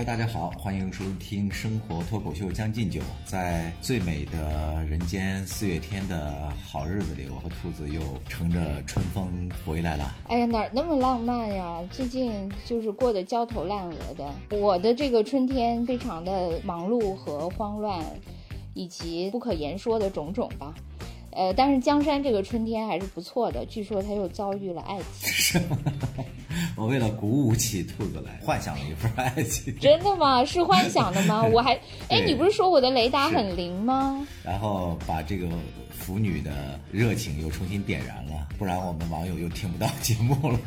Hello，大家好，欢迎收听《生活脱口秀》《将进酒》。在最美的人间四月天的好日子里，我和兔子又乘着春风回来了。哎呀，哪儿那么浪漫呀？最近就是过得焦头烂额的。我的这个春天非常的忙碌和慌乱，以及不可言说的种种吧。呃，但是江山这个春天还是不错的，据说他又遭遇了爱情。我为了鼓舞起兔子来，幻想了一份爱情。真的吗？是幻想的吗？我还，哎，你不是说我的雷达很灵吗？然后把这个腐女的热情又重新点燃了，不然我们网友又听不到节目了。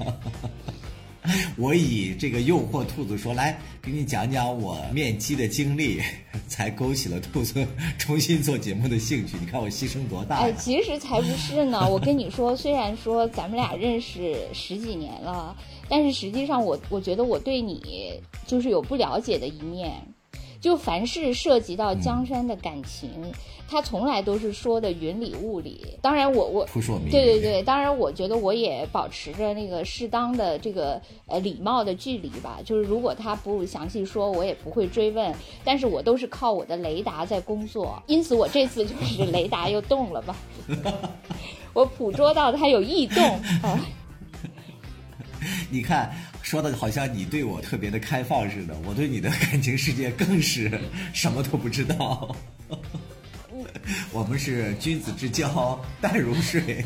我以这个诱惑兔子说，来给你讲讲我面基的经历，才勾起了兔子重新做节目的兴趣。你看我牺牲多大哎，其实才不是呢。我跟你说，虽然说咱们俩认识十几年了，但是实际上我我觉得我对你就是有不了解的一面。就凡是涉及到江山的感情，他从来都是说的云里雾里。当然我，我。对对对，当然我觉得我也保持着那个适当的这个呃礼貌的距离吧。就是如果他不详细说，我也不会追问。但是我都是靠我的雷达在工作，因此我这次就是雷达又动了吧，我捕捉到他有异动啊。你看，说的好像你对我特别的开放似的，我对你的感情世界更是什么都不知道。我们是君子之交淡如水，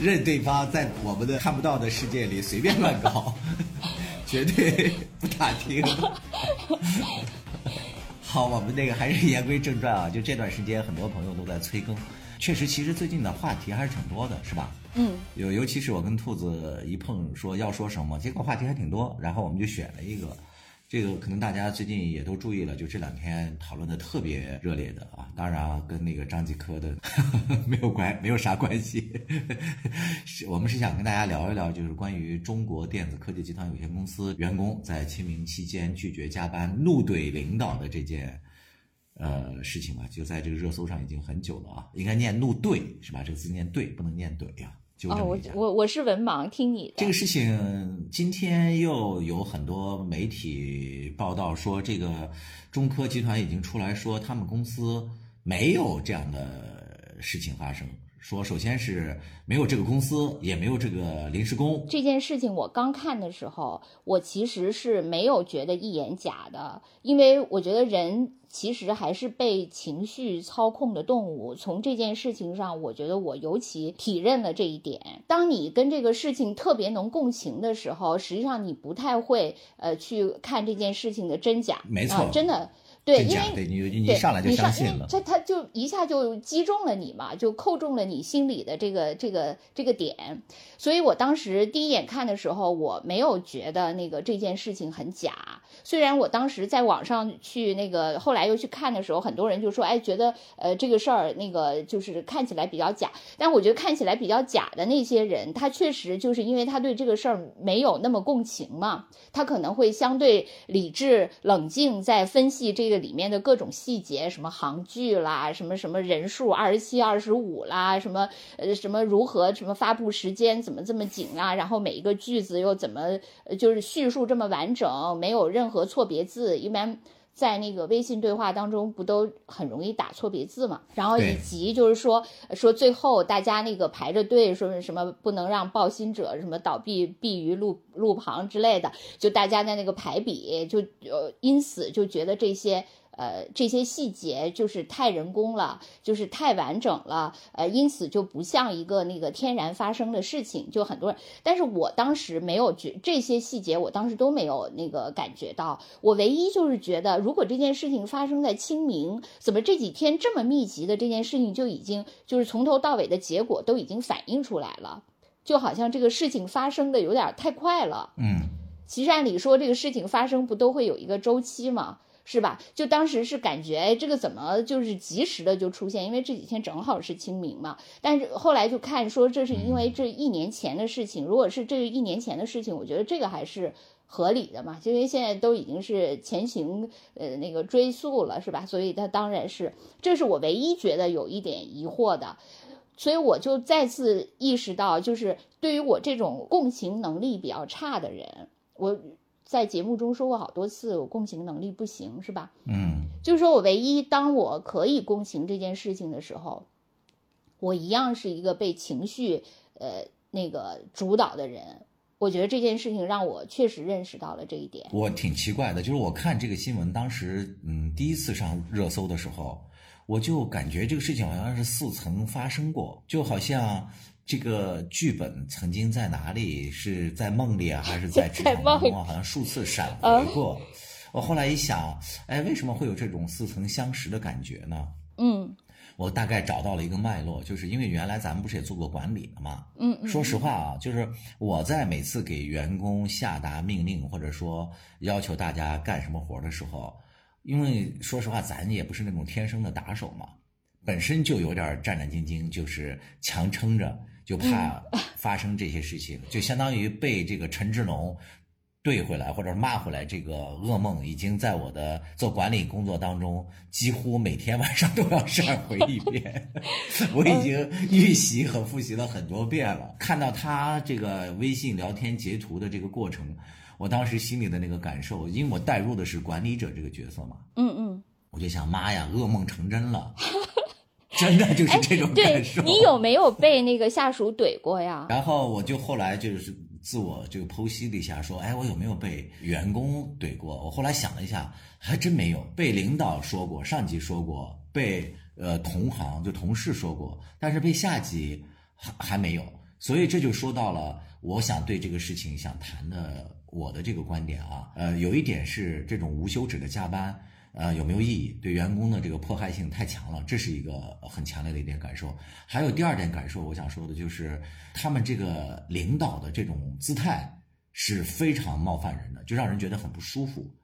任对方在我们的看不到的世界里随便乱搞，绝对不打听。好，我们那个还是言归正传啊，就这段时间很多朋友都在催更，确实，其实最近的话题还是挺多的，是吧？嗯，有，尤其是我跟兔子一碰，说要说什么，结果话题还挺多，然后我们就选了一个，这个可能大家最近也都注意了，就这两天讨论的特别热烈的啊，当然啊，跟那个张继科的 没有关，没有啥关系，是我们是想跟大家聊一聊，就是关于中国电子科技集团有限公司员工在清明期间拒绝加班、怒怼领导的这件。呃，事情吧，就在这个热搜上已经很久了啊，应该念怒怼是吧？这个字念对，不能念怼呀、纠哦，我正一下。我我是文盲，听你的。这个事情今天又有很多媒体报道说，这个中科集团已经出来说，他们公司没有这样的事情发生。说首先是没有这个公司，也没有这个临时工。这件事情我刚看的时候，我其实是没有觉得一眼假的，因为我觉得人其实还是被情绪操控的动物。从这件事情上，我觉得我尤其体认了这一点。当你跟这个事情特别能共情的时候，实际上你不太会呃去看这件事情的真假。没错啊真的。对，因为对你你上来就你相信了。这他就一下就击中了你嘛，就扣中了你心里的这个这个这个点。所以我当时第一眼看的时候，我没有觉得那个这件事情很假。虽然我当时在网上去那个，后来又去看的时候，很多人就说，哎，觉得呃这个事儿那个就是看起来比较假。但我觉得看起来比较假的那些人，他确实就是因为他对这个事儿没有那么共情嘛，他可能会相对理智冷静，在分析这个里面的各种细节，什么行距啦，什么什么人数二十七、二十五啦，什么呃什么如何什么发布时间怎么这么紧啊，然后每一个句子又怎么就是叙述这么完整，没有任何错别字，一般。在那个微信对话当中，不都很容易打错别字嘛？然后以及就是说说最后大家那个排着队，说是什么不能让报薪者什么倒闭毙于路路旁之类的，就大家在那个排比，就呃因此就觉得这些呃这些细节就是太人工了，就是太完整了，呃因此就不像一个那个天然发生的事情，就很多人。但是我当时没有觉这些细节，我当时都没有那个感觉到。我唯一就是觉得，如果这件事情发生在清明，怎么这几天这么密集的这件事情就已经就是从头到尾的结果都已经反映出来了，就好像这个事情发生的有点太快了。嗯，其实按理说，这个事情发生不都会有一个周期吗？是吧？就当时是感觉，哎，这个怎么就是及时的就出现？因为这几天正好是清明嘛。但是后来就看说，这是因为这一年前的事情。如果是这一年前的事情，我觉得这个还是合理的嘛，因为现在都已经是前行呃那个追溯了，是吧？所以它当然是，这是我唯一觉得有一点疑惑的。所以我就再次意识到，就是对于我这种共情能力比较差的人，我在节目中说过好多次，我共情能力不行，是吧？嗯，就是说我唯一当我可以共情这件事情的时候，我一样是一个被情绪呃那个主导的人。我觉得这件事情让我确实认识到了这一点。我挺奇怪的，就是我看这个新闻，当时嗯第一次上热搜的时候，我就感觉这个事情好像是似曾发生过，就好像这个剧本曾经在哪里，是在梦里啊，还是在职 场当中啊，好像数次闪回过。我后来一想，哎，为什么会有这种似曾相识的感觉呢？嗯我大概找到了一个脉络，就是因为原来咱们不是也做过管理的嘛。嗯嗯，说实话啊，就是我在每次给员工下达命令，或者说要求大家干什么活的时候，因为说实话，咱也不是那种天生的打手嘛，本身就有点战战兢兢，就是强撑着，就怕 发生这些事情，就相当于被这个陈志龙。怼回来或者骂回来，这个噩梦已经在我的做管理工作当中，几乎每天 晚上都要闪回一遍。我已经预习和复习了很多遍了。看到他这个微信聊天截图的这个过程，我当时心里的那个感受，因为我带入的是管理者这个角色嘛，嗯嗯，我就想，妈呀，噩梦成真了，真的就是这种感受。你有没有被那个下属怼过呀？然后我就后来就是自我这个剖析了一下，说，哎，我有没有被员工怼过？我后来想了一下，还真没有。被领导说过，上级说过，被呃同行就同事说过，但是被下级还还没有。所以这就说到了，我想对这个事情想谈的我的这个观点啊，呃，有一点是这种无休止的加班。呃，有没有意义？对员工的这个迫害性太强了，这是一个很强烈的一点感受。还有第二点感受，我想说的就是，他们这个领导的这种姿态是非常冒犯人的，就让人觉得很不舒服。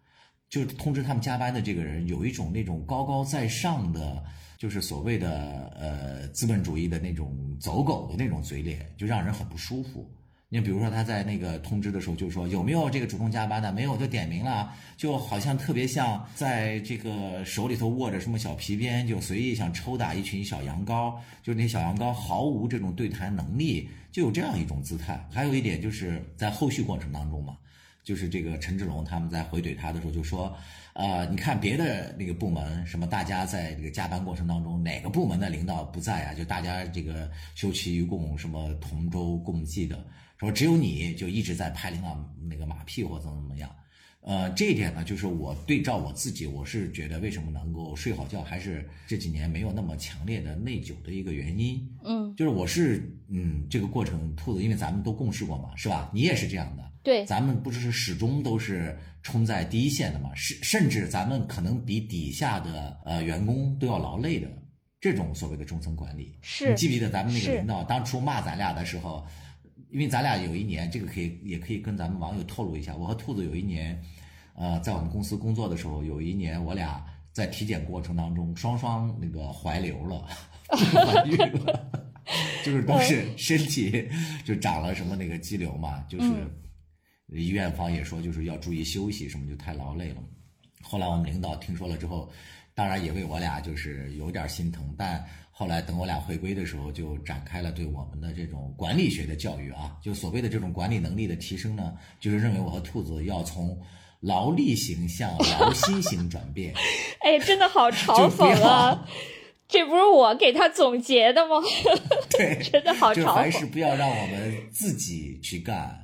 就通知他们加班的这个人，有一种那种高高在上的，就是所谓的呃资本主义的那种走狗的那种嘴脸，就让人很不舒服。你比如说他在那个通知的时候就说有没有这个主动加班的，没有就点名了，就好像特别像在这个手里头握着什么小皮鞭，就随意想抽打一群小羊羔，就那小羊羔毫无这种对谈能力，就有这样一种姿态。还有一点就是在后续过程当中嘛，就是这个陈志龙他们在回怼他的时候就说，呃，你看别的那个部门什么，大家在这个加班过程当中，哪个部门的领导不在啊？就大家这个休戚与共，什么同舟共济的。说只有你就一直在拍领导那个马屁或怎么怎么样，呃，这一点呢，就是我对照我自己，我是觉得为什么能够睡好觉，还是这几年没有那么强烈的内疚的一个原因。嗯，就是我是嗯，这个过程兔子，因为咱们都共事过嘛，是吧？你也是这样的，对，咱们不是始终都是冲在第一线的嘛，甚甚至咱们可能比底下的呃员工都要劳累的这种所谓的中层管理。是你记不记得咱们那个领导当初骂咱俩的时候？因为咱俩有一年，这个可以也可以跟咱们网友透露一下。我和兔子有一年，呃，在我们公司工作的时候，有一年我俩在体检过程当中，双双那个怀瘤了，怀孕了，就是都是身体就长了什么那个肌瘤嘛，就是医院方也说就是要注意休息，什么就太劳累了。后来我们领导听说了之后，当然也为我俩就是有点心疼，但。后来等我俩回归的时候，就展开了对我们的这种管理学的教育啊，就所谓的这种管理能力的提升呢，就是认为我和兔子要从劳力型向劳心型转变。哎，真的好嘲讽啊！这不是我给他总结的吗？对，真的好嘲讽。就凡事不要让我们自己去干，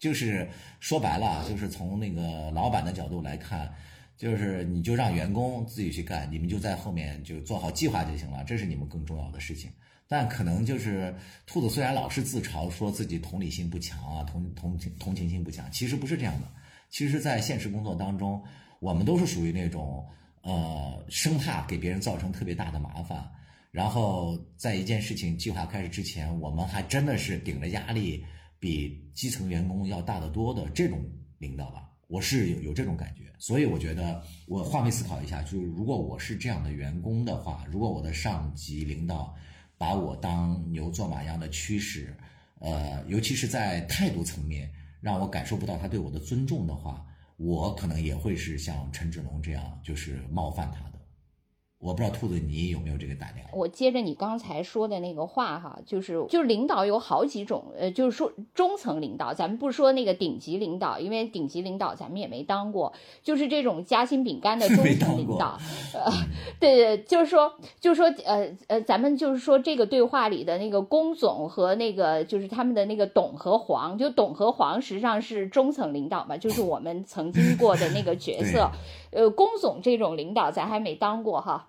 就是说白了，就是从那个老板的角度来看。就是你就让员工自己去干，你们就在后面就做好计划就行了，这是你们更重要的事情。但可能就是兔子虽然老是自嘲说自己同理心不强啊，同同情同情心不强，其实不是这样的。其实，在现实工作当中，我们都是属于那种呃生怕给别人造成特别大的麻烦，然后在一件事情计划开始之前，我们还真的是顶着压力比基层员工要大得多的这种领导吧。我是有有这种感觉，所以我觉得我换位思考一下，就是如果我是这样的员工的话，如果我的上级领导把我当牛做马一样的驱使，呃，尤其是在态度层面让我感受不到他对我的尊重的话，我可能也会是像陈志龙这样，就是冒犯他的。我不知道兔子你有没有这个胆量？我接着你刚才说的那个话哈，就是就是领导有好几种，呃，就是说中层领导，咱们不说那个顶级领导，因为顶级领导咱们也没当过，就是这种夹心饼干的 中层领导，呃，对对，就是说就是说呃呃，咱们就是说这个对话里的那个龚总和那个就是他们的那个董和黄，就董和黄实际上是中层领导嘛，就是我们曾经过的那个角色。呃，龚总这种领导咱还没当过哈，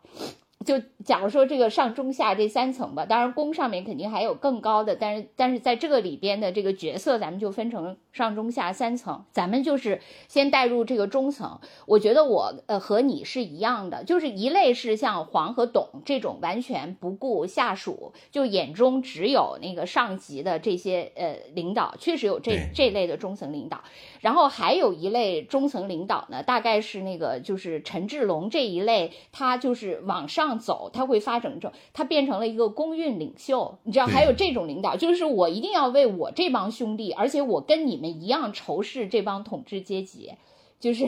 就假如说这个上中下这三层吧，当然龚上面肯定还有更高的，但是但是在这个里边的这个角色，咱们就分成上中下三层，咱们就是先带入这个中层。我觉得我呃和你是一样的，就是一类是像黄和董这种完全不顾下属，就眼中只有那个上级的这些呃领导，确实有这这类的中层领导。然后还有一类中层领导呢，大概是那个就是陈志龙这一类，他就是往上走，他会发展成他变成了一个公运领袖，你知道还有这种领导，就是我一定要为我这帮兄弟，而且我跟你们一样仇视这帮统治阶级，就是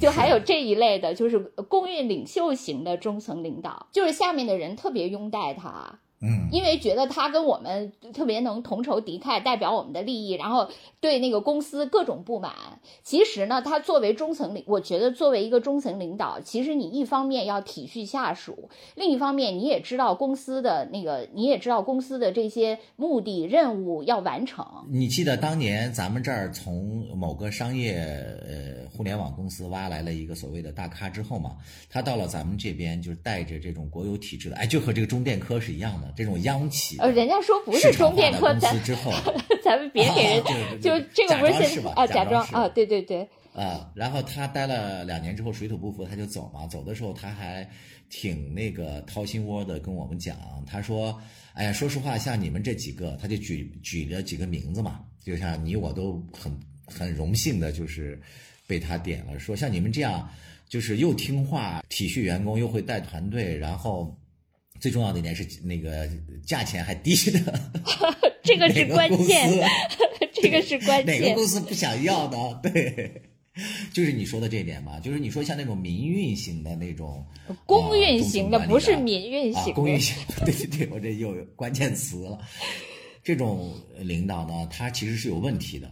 就还有这一类的，就是公运领袖型的中层领导，就是下面的人特别拥戴他。嗯，因为觉得他跟我们特别能同仇敌忾，代表我们的利益，然后对那个公司各种不满。其实呢，他作为中层领，我觉得作为一个中层领导，其实你一方面要体恤下属，另一方面你也知道公司的那个，你也知道公司的这些目的任务要完成。你记得当年咱们这儿从某个商业呃互联网公司挖来了一个所谓的大咖之后嘛，他到了咱们这边就是带着这种国有体制的，哎，就和这个中电科是一样的。这种央企，呃，人家说不是中电科，咱之后，咱们别给人，就这个不是现啊，假装啊，对对对，啊，然后他待了两年之后水土不服，他就走嘛。走的时候他还挺那个掏心窝的跟我们讲，他说：“哎呀，说实话，像你们这几个，他就举举了几个名字嘛，就像你我都很很荣幸的，就是被他点了，说像你们这样，就是又听话、体恤员工，又会带团队，然后。”最重要的一点是那个价钱还低的，这个是关键，这个是关键。哪个公司不想要呢？对，就是你说的这一点嘛，就是你说像那种民运型的那种，公运型的不是民运型，公运型，对对对，我这又有关键词了。这种领导呢，他其实是有问题的，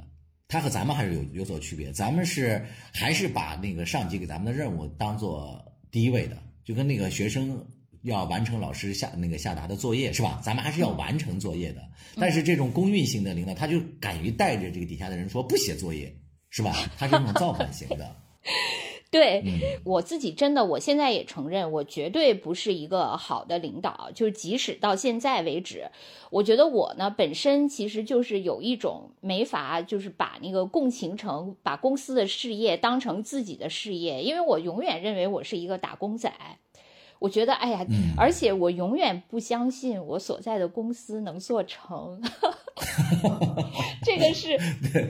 他和咱们还是有有所区别。咱们是还是把那个上级给咱们的任务当做第一位的，就跟那个学生。要完成老师下那个下达的作业是吧？咱们还是要完成作业的。但是这种公运型的领导，他就敢于带着这个底下的人说不写作业，是吧？他是那种造反型的。对我自己真的，我现在也承认，我绝对不是一个好的领导。就是即使到现在为止，我觉得我呢本身其实就是有一种没法，就是把那个共情成把公司的事业当成自己的事业，因为我永远认为我是一个打工仔。我觉得，哎呀，而且我永远不相信我所在的公司能做成，这个是，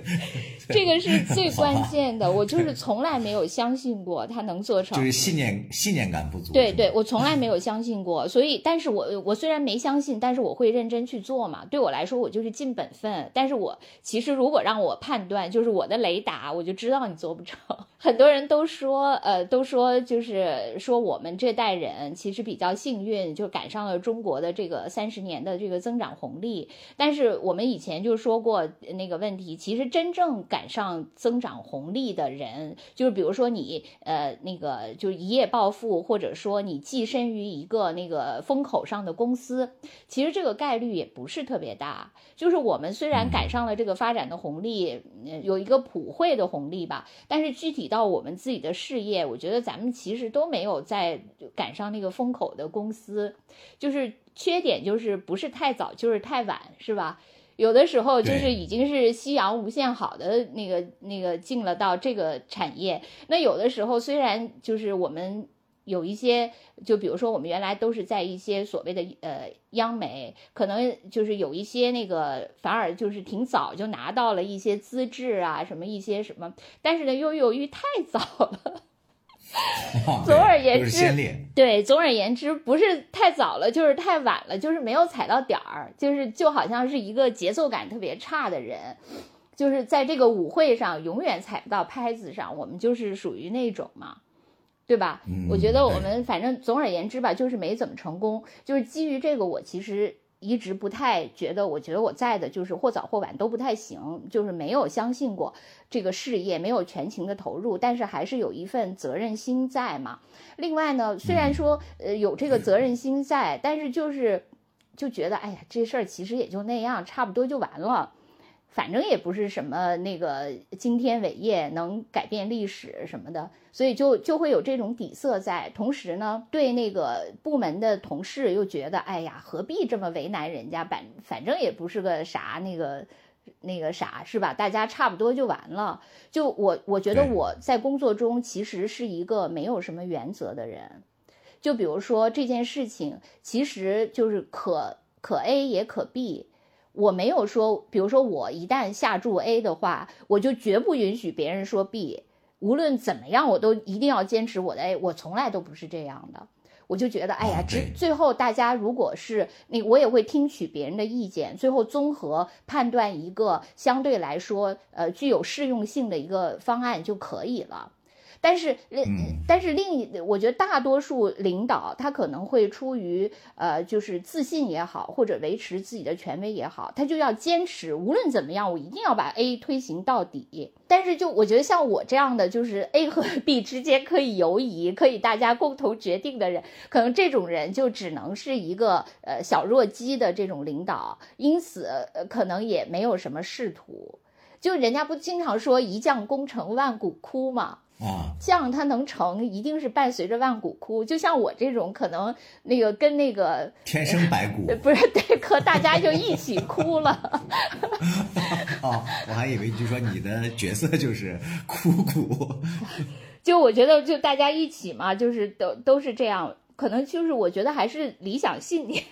这个是最关键的。我就是从来没有相信过他能做成，就是信念信念感不足。对对，我从来没有相信过，所以，但是我我虽然没相信，但是我会认真去做嘛。对我来说，我就是尽本分。但是我其实如果让我判断，就是我的雷达，我就知道你做不成。很多人都说，呃，都说就是说我们这代人。嗯，其实比较幸运，就赶上了中国的这个三十年的这个增长红利。但是我我们以前就说过那个问题，其实真正赶上增长红利的人，就是比如说你呃那个就一夜暴富，或者说你跻身于一个那个风口上的公司，其实这个概率也不是特别大。就是我们虽然赶上了这个发展的红利，有一个普惠的红利吧，但是具体到我们自己的事业，我觉得咱们其实都没有在赶上。那个风口的公司，就是缺点就是不是太早就是太晚，是吧？有的时候就是已经是夕阳无限好的那个那个进了到这个产业，那有的时候虽然就是我们有一些，就比如说我们原来都是在一些所谓的呃央媒，可能就是有一些那个反而就是挺早就拿到了一些资质啊，什么一些什么，但是呢又由于太早了。总而言之，对，总而言之，不是太早了，就是太晚了，就是没有踩到点儿，就是就好像是一个节奏感特别差的人，就是在这个舞会上永远踩不到拍子上，我们就是属于那种嘛。对吧？嗯我觉得我们反正总而言之吧，就是没怎么成功。就是基于这个，我其实一直不太觉得，我觉得我在的就是或早或晚都不太行，就是没有相信过这个事业，没有全情的投入，但是还是有一份责任心在嘛。另外呢，虽然说呃有这个责任心在，但是就是就觉得哎呀，这事儿其实也就那样，差不多就完了。反正也不是什么那个惊天伟业能改变历史什么的，所以就就会有这种底色在。同时呢，对那个部门的同事又觉得，哎呀，何必这么为难人家？反反正也不是个啥那个那个啥，是吧？大家差不多就完了。就我我觉得我在工作中其实是一个没有什么原则的人。就比如说这件事情，其实就是可可 A 也可 B。我没有说，比如说我一旦下注 A 的话，我就绝不允许别人说 B。无论怎么样，我都一定要坚持我的 A。我从来都不是这样的。我就觉得，哎呀啊，最最后大家如果是那，我也会听取别人的意见，最后综合判断一个相对来说呃具有适用性的一个方案就可以了。但是，呃嗯但是另一，我觉得大多数领导他可能会出于呃，就是自信也好，或者维持自己的权威也好，他就要坚持，无论怎么样，我一定要把 A 推行到底。但是，就我觉得像我这样的，就是 A 和 B 之间可以游移，可以大家共同决定的人，可能这种人就只能是一个呃小弱鸡的这种领导，因此呃可能也没有什么仕途。就人家不经常说一将功成万骨枯嘛，啊，将它能成，一定是伴随着万骨枯。就像我这种，可能那个跟那个天生白骨呃 不是对，和大家就一起哭了。哦，我还以为就说你的角色就是枯骨。就我觉得，就大家一起嘛，就是都都是这样。可能就是我觉得还是理想信念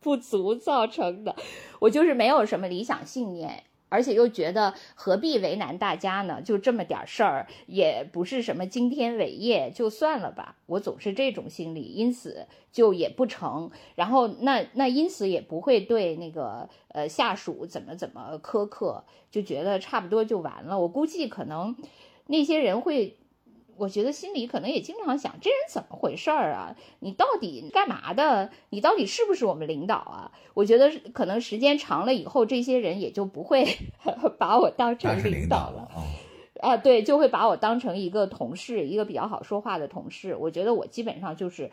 不足造成的。我就是没有什么理想信念。而且又觉得何必为难大家呢？就这么点事儿，也不是什么惊天伟业，就算了吧。我总是这种心理，因此就也不成。然后那那因此也不会对那个呃下属怎么怎么苛刻，就觉得差不多就完了。我估计可能那些人会。我觉得心里可能也经常想，这人怎么回事儿啊？你到底干嘛的？你到底是不是我们领导啊？我觉得可能时间长了以后，这些人也就不会 把我当成领导了啊。啊，对，就会把我当成一个同事，一个比较好说话的同事。我觉得我基本上就是，嗯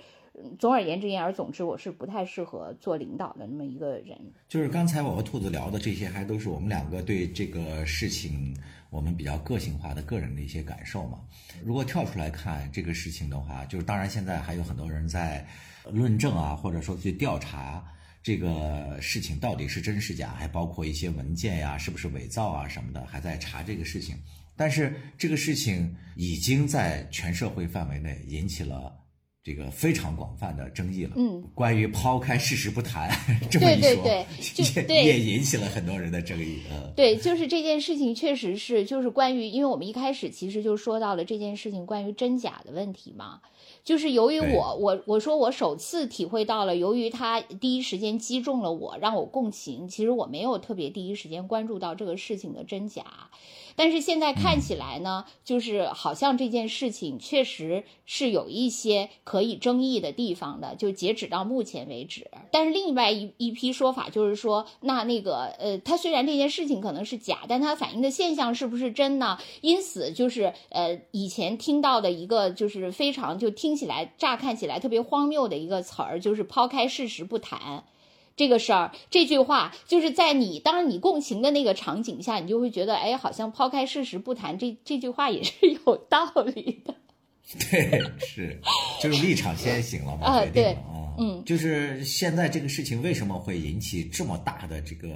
总而言之，言而总之，我是不太适合做领导的那么一个人。就是刚才我和兔子聊的这些，还都是我们两个对这个事情我们比较个性化的个人的一些感受嘛。如果跳出来看这个事情的话，就是当然现在还有很多人在论证啊，或者说去调查这个事情到底是真是假，还包括一些文件呀、是不是伪造啊什么的，还在查这个事情。但是这个事情已经在全社会范围内引起了这个非常广泛的争议了。嗯，关于抛开事实不谈这么一说，对对就也对也引起了很多人的争议。呃，对，就是这件事情确实是，就是关于，因为我们一开始其实就说到了这件事情关于真假的问题嘛。就是由于我我我说我首次体会到了，由于他第一时间击中了我，让我共情。其实我没有特别第一时间关注到这个事情的真假，但是现在看起来呢，就是好像这件事情确实是有一些可以争议的地方的，就截止到目前为止。但是另外一一批说法就是说，那那个呃，他虽然这件事情可能是假，但它反映的现象是不是真呢？因此就是呃，以前听到的一个就是非常就听起来乍看起来特别荒谬的一个词儿，就是抛开事实不谈。这个事儿，这句话就是在你当然你共情的那个场景下，你就会觉得，哎，好像抛开事实不谈，这这句话也是有道理的。对，是，就是立场先行了嘛，啊决定了对啊。嗯就是现在这个事情为什么会引起这么大的这个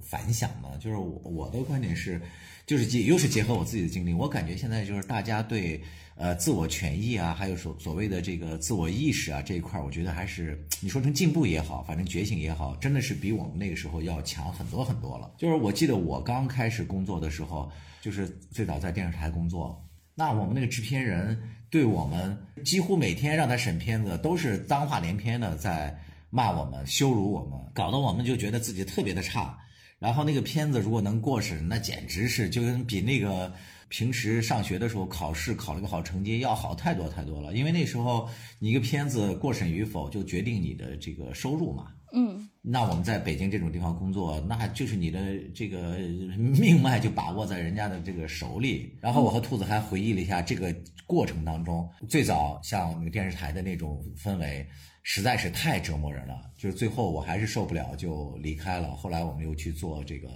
反响呢？就是我我的观点是，就是结又是结合我自己的经历，我感觉现在就是大家对呃自我权益啊，还有所所谓的这个自我意识啊这一块，我觉得还是你说成进步也好，反正觉醒也好，真的是比我们那个时候要强很多很多了。就是我记得我刚开始工作的时候，就是最早在电视台工作，那我们那个制片人对我们几乎每天让他审片子都是脏话连篇的在骂我们、羞辱我们，搞得我们就觉得自己特别的差。然后那个片子如果能过审，那简直是就跟比那个平时上学的时候考试考了个好成绩要好太多太多了，因为那时候你一个片子过审与否就决定你的这个收入嘛。嗯，那我们在北京这种地方工作，那就是你的这个 命脉就把握在人家的这个手里。然后我和兔子还回忆了一下这个过程当中，最早像那个电视台的那种氛围，实在是太折磨人了。就是最后我还是受不了，就离开了。后来我们又去做这个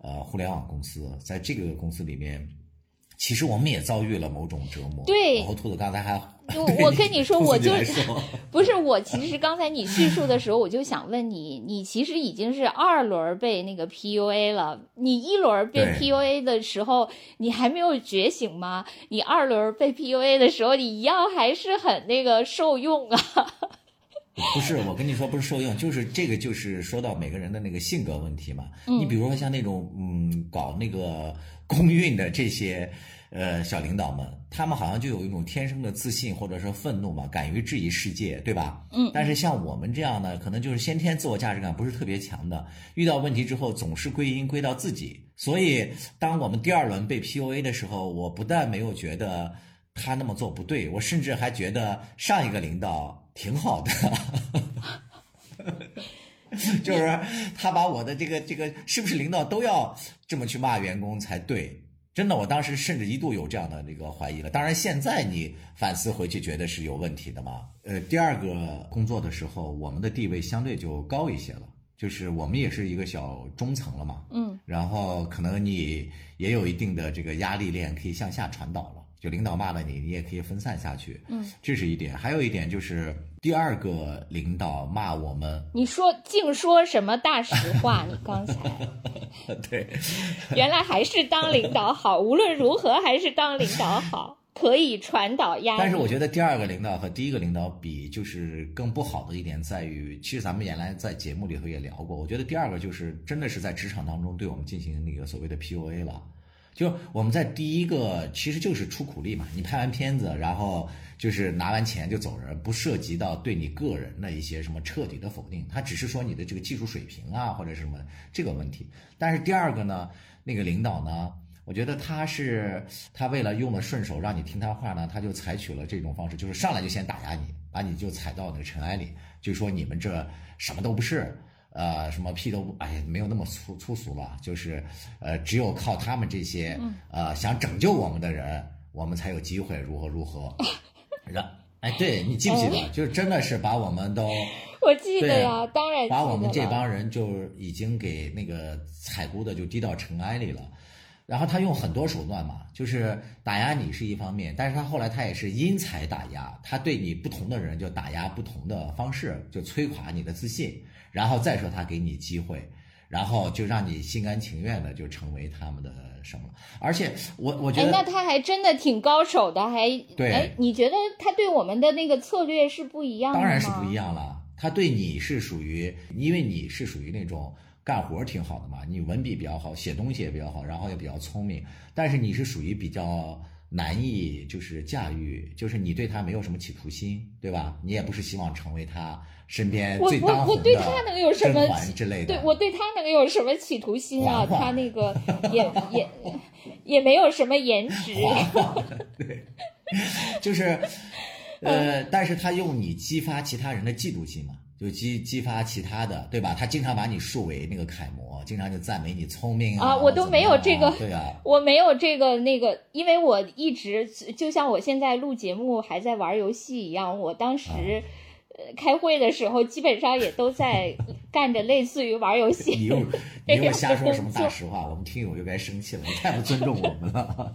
呃互联网公司，在这个公司里面。其实我们也遭遇了某种折磨。对然后兔子刚才还，我 我跟你说，我就是不是我，其实刚才你叙述的时候，我就想问你，你其实已经是二轮被那个 PUA 了，你一轮被 PUA 的时候，你还没有觉醒吗？你二轮被 PUA 的时候，你一样还是很那个受用啊。不是，我跟你说不是受用，就是这个就是说到每个人的那个性格问题嘛。嗯你比如说像那种嗯搞那个公运的这些呃小领导们，他们好像就有一种天生的自信或者说愤怒嘛，敢于质疑世界，对吧？嗯但是像我们这样呢，可能就是先天自我价值感不是特别强的，遇到问题之后总是归因归到自己。所以当我们第二轮被 PUA 的时候，我不但没有觉得他那么做不对，我甚至还觉得上一个领导挺好的。就是他把我的这个这个是不是领导都要这么去骂员工才对？真的，我当时甚至一度有这样的那个怀疑了。当然，现在你反思回去，觉得是有问题的嘛。呃，第二个工作的时候，我们的地位相对就高一些了，就是我们也是一个小中层了嘛。嗯然后可能你也有一定的这个压力链可以向下传导了，就领导骂了你，你也可以分散下去。嗯，这是一点。还有一点就是第二个领导骂我们，你说净说什么大实话？你刚才 对，原来还是当领导好，无论如何还是当领导好，可以传导压力。但是我觉得第二个领导和第一个领导比，就是更不好的一点在于，其实咱们原来在节目里头也聊过，我觉得第二个就是真的是在职场当中对我们进行那个所谓的 PUA 了。就我们在第一个其实就是出苦力嘛，你拍完片子，然后就是拿完钱就走人，不涉及到对你个人的一些什么彻底的否定，他只是说你的这个技术水平啊或者什么这个问题。但是第二个呢，那个领导呢，我觉得他是他为了用的顺手，让你听他话呢，他就采取了这种方式，就是上来就先打压你，把你就踩到那个尘埃里，就说你们这什么都不是。呃，什么屁都不，哎呀，没有那么粗粗俗了，就是，呃，只有靠他们这些，呃，想拯救我们的人，我们才有机会如何如何。然，哎，对你记不记得？就是真的是把我们都 我记得呀，当然把我们这帮人就已经给那个踩估的就低到尘埃里了。然后他用很多手段嘛，就是打压你是一方面，但是他后来他也是因材打压，他对你不同的人就打压不同的方式，就摧垮你的自信，然后再说他给你机会，然后就让你心甘情愿的就成为他们的什么。而且我我觉哎，得那他还真的挺高手的，还对哎，你觉得他对我们的那个策略是不一样的吗？当然是不一样了。他对你是属于，因为你是属于那种干活挺好的嘛，你文笔比较好，写东西也比较好，然后也比较聪明。但是你是属于比较难以就是驾驭，就是你对他没有什么企图心，对吧？你也不是希望成为他身边我我最当红的我对他能有什么甄嬛之类的。对我对他能有什么企图心啊？他那个 也也也没有什么颜值。对就是，呃，但是他用你激发其他人的嫉妒心嘛，就激激发其他的，对吧？他经常把你树为那个楷模，经常就赞美你聪明啊我都没有这个对啊，我没有这个那个，因为我一直就像我现在录节目还在玩游戏一样，我当时。呃，开会的时候基本上也都在干着类似于玩游戏。你又你又瞎说什么大实话，我们听友又该生气了，你太不尊重我们了。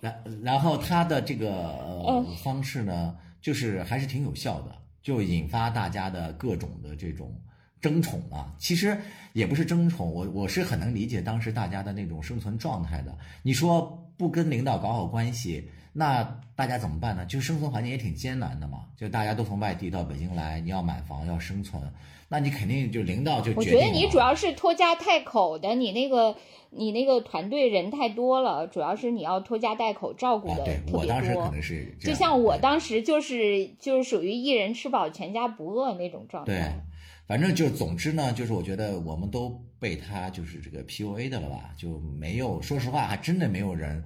然 然后他的这个方式呢，就是还是挺有效的，就引发大家的各种的这种争宠啊。其实也不是争宠，我我是很能理解当时大家的那种生存状态的。你说不跟领导搞好关系，那大家怎么办呢？就生存环境也挺艰难的嘛，就大家都从外地到北京来，你要买房要生存，那你肯定就领导就我觉决定了得你主要是拖家带口的，你那个你那个团队人太多了，主要是你要拖家带口照顾对我当时可。能是就像我当时就是就是属于一人吃饱全家不饿那种状态对态。，反正就总之呢，就是我觉得我们都被他就是这个 PUA 的了吧，就没有说实话，还真的没有人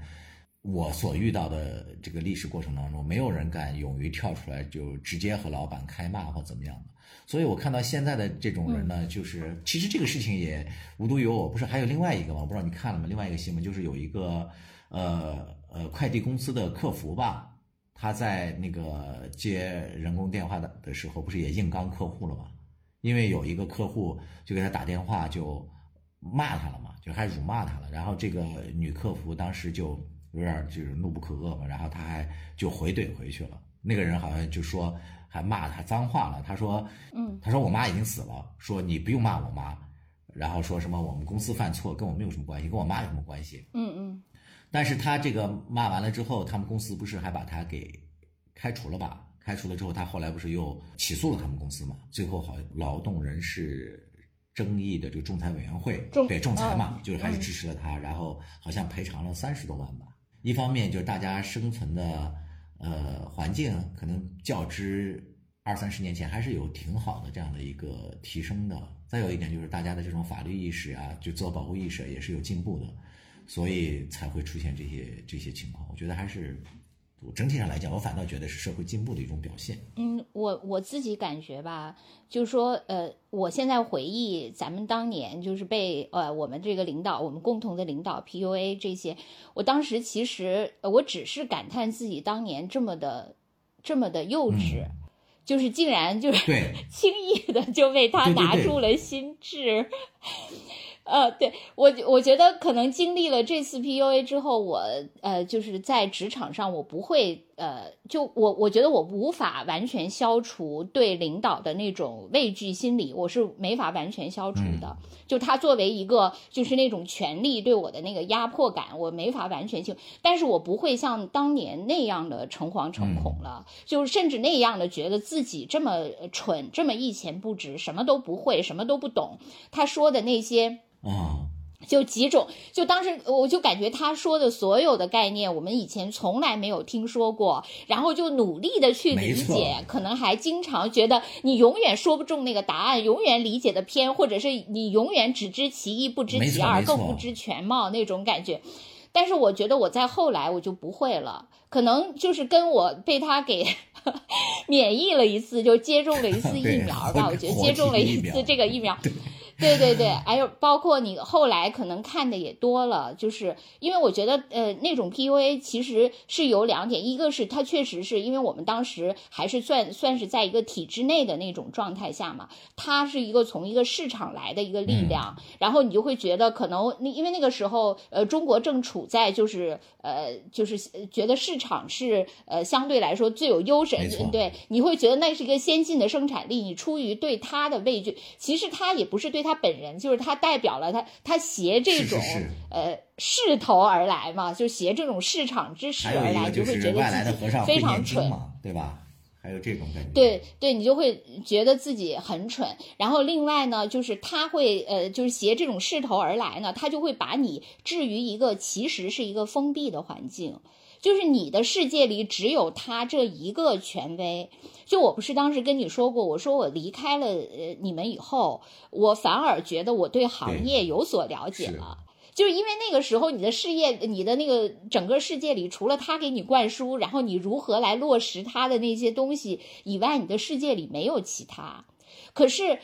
我所遇到的这个历史过程当中，没有人敢勇于跳出来就直接和老板开骂或怎么样的。所以我看到现在的这种人呢，就是其实这个事情也无独有偶，不是还有另外一个吗？我不知道你看了吗？另外一个新闻就是有一个呃呃快递公司的客服吧，他在那个接人工电话的的时候，不是也硬刚客户了吗？因为有一个客户就给他打电话就骂他了嘛，就还辱骂他了，然后这个女客服当时就有点就是怒不可遏嘛，然后他还就回怼回去了。那个人好像就说还骂他脏话了，他说，嗯，他说我妈已经死了，说你不用骂我妈，然后说什么我们公司犯错跟我没有什么关系，跟我妈有什么关系？嗯嗯，但是他这个骂完了之后，他们公司不是还把他给开除了吧？开除了之后，他后来不是又起诉了他们公司嘛？最后好劳动人事争议的这个仲裁委员会仲对仲裁嘛嗯，就是还是支持了他，然后好像赔偿了三十多万吧。一方面就是大家生存的呃环境可能较之二三十年前还是有挺好的这样的一个提升的。再有一点就是大家的这种法律意识啊，就自我保护意识也是有进步的，所以才会出现这些这些情况。我觉得还是整体上来讲，我反倒觉得是社会进步的一种表现。嗯，我我自己感觉吧，就是说，呃，我现在回忆咱们当年就是被呃我们这个领导，我们共同的领导 PUA 这些，我当时其实呃我只是感叹自己当年这么的这么的幼稚，就是竟然就是对 轻易的就被他拿住了心智。呃，对我，我觉得可能经历了这次 PUA 之后，我呃，就是在职场上，我不会呃，就我我觉得我无法完全消除对领导的那种畏惧心理，我是没法完全消除的。就他作为一个就是那种权力对我的那个压迫感，我没法完全消，但是我不会像当年那样的诚惶诚恐了，就是甚至那样的觉得自己这么蠢，这么一钱不值，什么都不会，什么都不懂。他说的那些。啊、就几种，就当时我就感觉他说的所有的概念，我们以前从来没有听说过，然后就努力的去理解，可能还经常觉得你永远说不中那个答案，永远理解的偏，或者是你永远只知其一不知其二，更不知全貌那种感觉。但是我觉得我在后来我就不会了，可能就是跟我被他给 免疫了一次，就接种了一次 疫苗吧。我觉得接种了一次这个疫苗，对对对，还有包括你后来可能看的也多了，就是因为我觉得呃那种 PUA 其实是有两点，一个是它确实是因为我们当时还是算算是在一个体制内的那种状态下嘛，它是一个从一个市场来的一个力量，然后你就会觉得可能那因为那个时候呃中国正处在就是呃就是呃觉得市场是呃相对来说最有优势对，你会觉得那是一个先进的生产力，你出于对它的畏惧，其实它也不是对他本人，就是他代表了他他携这种是是是呃势头而来嘛，就携这种市场之势而来，就会觉得非常蠢。嘛，对吧？还有这种感觉。对对，你就会觉得自己很蠢。然后另外呢，就是他会呃，就是携这种势头而来呢，他就会把你置于一个其实是一个封闭的环境。就是你的世界里只有他这一个权威。就我不是当时跟你说过，我说我离开了呃你们以后，我反而觉得我对行业有所了解了。就是因为那个时候你的事业，你的那个整个世界里，除了他给你灌输，然后你如何来落实他的那些东西以外，你的世界里没有其他。可是，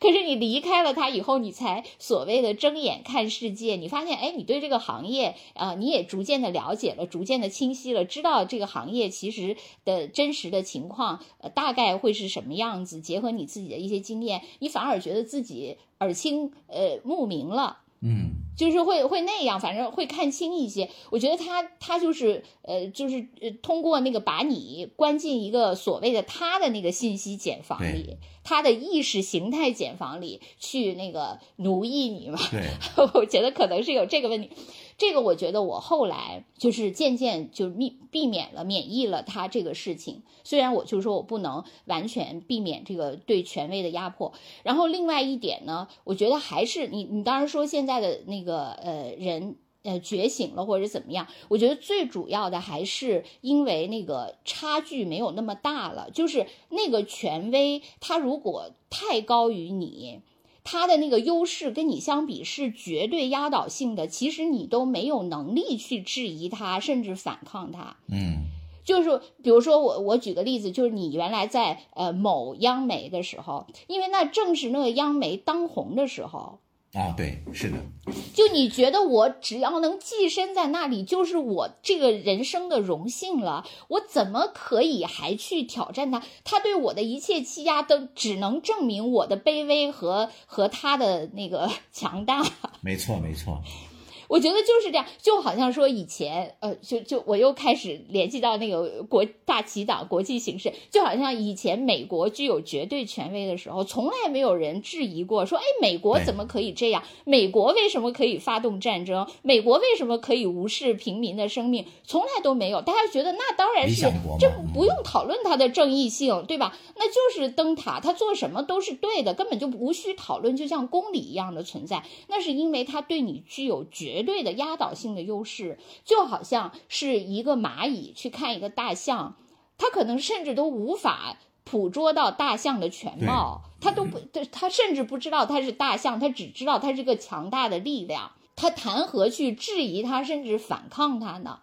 可是你离开了他以后，你才所谓的睁眼看世界。你发现，哎，你对这个行业啊、呃你也逐渐的了解了，逐渐的清晰了，知道这个行业其实的真实的情况，呃，大概会是什么样子。结合你自己的一些经验，你反而觉得自己耳清呃目明了。嗯，就是会会那样，反正会看清一些。我觉得他他就是呃，就是呃，通过那个把你关进一个所谓的他的那个信息茧房里，他的意识形态茧房里去那个奴役你嘛。对，我觉得可能是有这个问题。这个我觉得我后来就是渐渐就避避免了免疫了他这个事情。虽然我就说我不能完全避免这个对权威的压迫，然后另外一点呢，我觉得还是你你当然说现在的那个呃人。呃，觉醒了或者怎么样？我觉得最主要的还是因为那个差距没有那么大了，就是那个权威，他如果太高于你，他的那个优势跟你相比是绝对压倒性的，其实你都没有能力去质疑他，甚至反抗他。嗯，就是比如说我我举个例子，就是你原来在呃某央媒的时候，因为那正是那个央媒当红的时候。啊，对，是的，就你觉得我只要能寄身在那里，就是我这个人生的荣幸了。我怎么可以还去挑战他？他对我的一切欺压，都只能证明我的卑微和和他的那个 强大。没错，没错。我觉得就是这样，就好像说以前，呃，就就我又开始联系到那个国大旗党国际形势，就好像以前美国具有绝对权威的时候，从来没有人质疑过，说，哎，美国怎么可以这样？美国为什么可以发动战争？美国为什么可以无视平民的生命？从来都没有，大家觉得那当然是这不用讨论它的正义性，对吧？那就是灯塔，他做什么都是对的，根本就无需讨论，就像公理一样的存在。那是因为他对你具有绝。绝对的压倒性的优势，就好像是一个蚂蚁去看一个大象，它可能甚至都无法捕捉到大象的全貌，它都不，它甚至不知道它是大象，它只知道它是个强大的力量，它谈何去质疑它，甚至反抗它呢？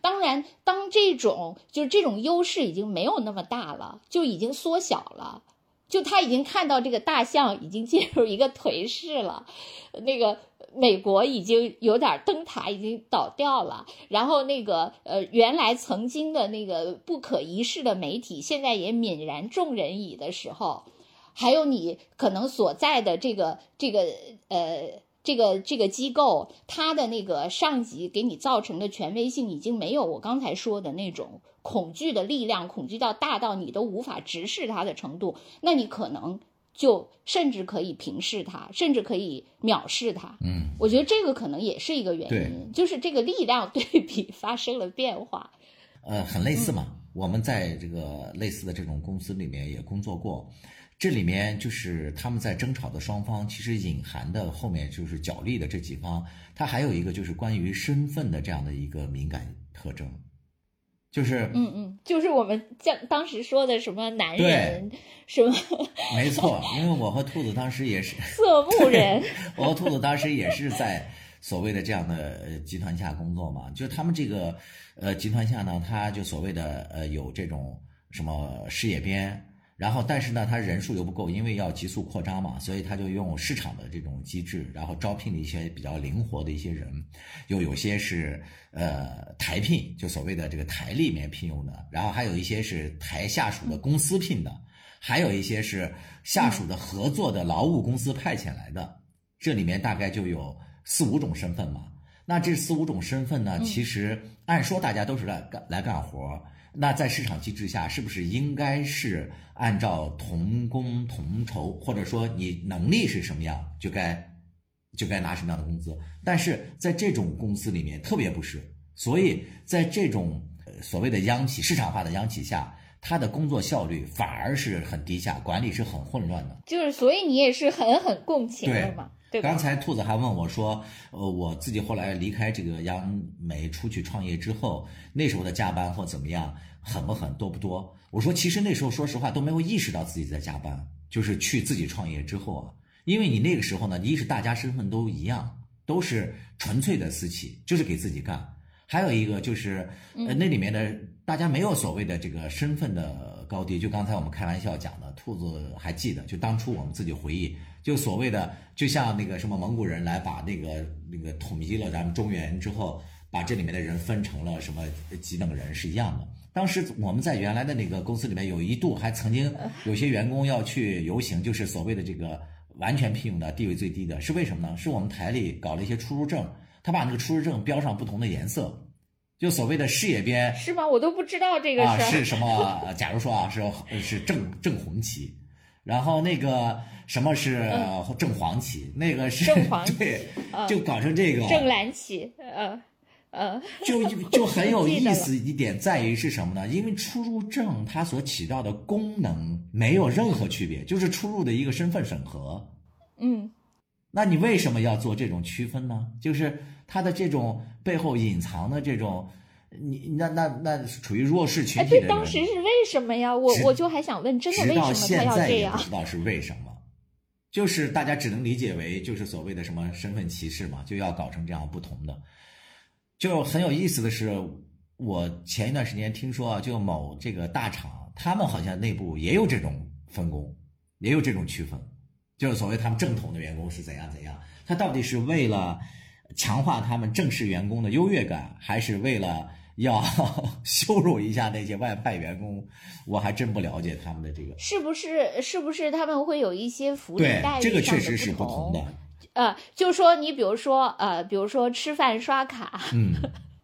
当然，当这种就是这种优势已经没有那么大了，就已经缩小了。就他已经看到这个大象已经进入一个颓势了，那个美国已经有点灯塔已经倒掉了，然后那个呃原来曾经的那个不可一世的媒体现在也泯然众人矣的时候，还有你可能所在的这个这个呃。这个这个机构，它的那个上级给你造成的权威性，已经没有我刚才说的那种恐惧的力量，恐惧到大到你都无法直视它的程度。那你可能就甚至可以平视它，甚至可以藐视它。嗯，我觉得这个可能也是一个原因，就是这个力量对比发生了变化。呃，很类似嘛，我们在这个类似的这种公司里面也工作过。这里面就是他们在争吵的双方，其实隐含的后面就是角力的这几方，它还有一个就是关于身份的这样的一个敏感特征，就是嗯嗯，就是我们将当时说的什么男人什么，没错，因为我和兔子当时也是色目人，我和兔子当时也是在所谓的这样的集团下工作嘛，就是他们这个呃集团下呢，他就所谓的呃有这种什么事业编。然后，但是呢，他人数又不够，因为要急速扩张嘛，所以他就用市场的这种机制，然后招聘了一些比较灵活的一些人，又有些是呃台聘，就所谓的这个台里面聘用的，然后还有一些是台下属的公司聘的，还有一些是下属的合作的劳务公司派遣来的，这里面大概就有四五种身份嘛。那这四五种身份呢，其实按说大家都是来干来干活。那在市场机制下，是不是应该是按照同工同酬，或者说你能力是什么样，就该就该拿什么样的工资？但是在这种公司里面，特别不是，所以在这种所谓的央企市场化的央企下，他的工作效率反而是很低下，管理是很混乱的。就是，所以你也是狠狠共情了嘛？对刚才兔子还问我说：“呃，我自己后来离开这个央美出去创业之后，那时候的加班或怎么样，狠不狠，多不多？”我说：“其实那时候说实话都没有意识到自己在加班，就是去自己创业之后啊，因为你那个时候呢，一是大家身份都一样，都是纯粹的私企，就是给自己干；还有一个就是，呃，那里面的大家没有所谓的这个身份的高低。就刚才我们开玩笑讲的，兔子还记得，就当初我们自己回忆。”就所谓的，就像那个什么蒙古人来把那个那个统一了咱们中原之后，把这里面的人分成了什么几等人是一样的。当时我们在原来的那个公司里面，有一度还曾经有些员工要去游行，就是所谓的这个完全聘用的地位最低的，是为什么呢？是我们台里搞了一些出入证，他把那个出入证标上不同的颜色，就所谓的事业编是吗？我都不知道这个啊是什么。假如说啊是是正正红旗，然后那个。什么是正黄旗？那个是正黄 旗，就搞成这个正蓝旗，呃呃，就就很有 意思一点在于是什么呢？因为出入证它所起到的功能没有任何区别，就是出入的一个身份审核。嗯，那你为什么要做这种区分呢？就是它的这种背后隐藏的这种，你那那那处于弱势群体的人，当时是为什么呀？我我就还想问，真的为什么他要这样？不知道是为什么。就是大家只能理解为就是所谓的什么身份歧视嘛，就要搞成这样不同的。就很有意思的是，我前一段时间听说啊，就某这个大厂，他们好像内部也有这种分工，也有这种区分，就是所谓他们正统的员工是怎样怎样，他到底是为了强化他们正式员工的优越感，还是为了？要 羞辱一下那些外派员工，我还真不了解他们的这个是不是？是不是他们会有一些福利待遇这个确实是不同的。呃，就说你比如说，呃，比如说吃饭刷卡，嗯。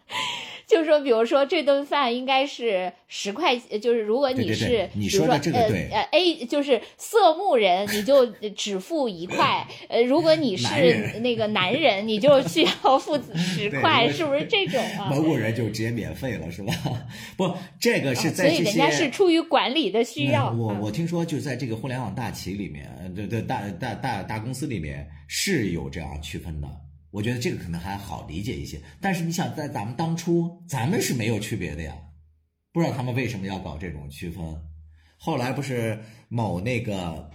就是说，比如说这顿饭应该是十块，就是如果你是，你说的这个对，呃，A 就是色目人，你就只付一块，呃，如果你是那个男人，你就需要付 十块，是不是这种啊？蒙古人就直接免费了，是吧？不，这个是在所以人家是出于管理的需要。我我听说，就在这个互联网大企里面，对对大大大大公司里面是有这样区分的。我觉得这个可能还好理解一些，但是你想，在咱们当初，咱们是没有区别的呀，不知道他们为什么要搞这种区分。后来不是某那个，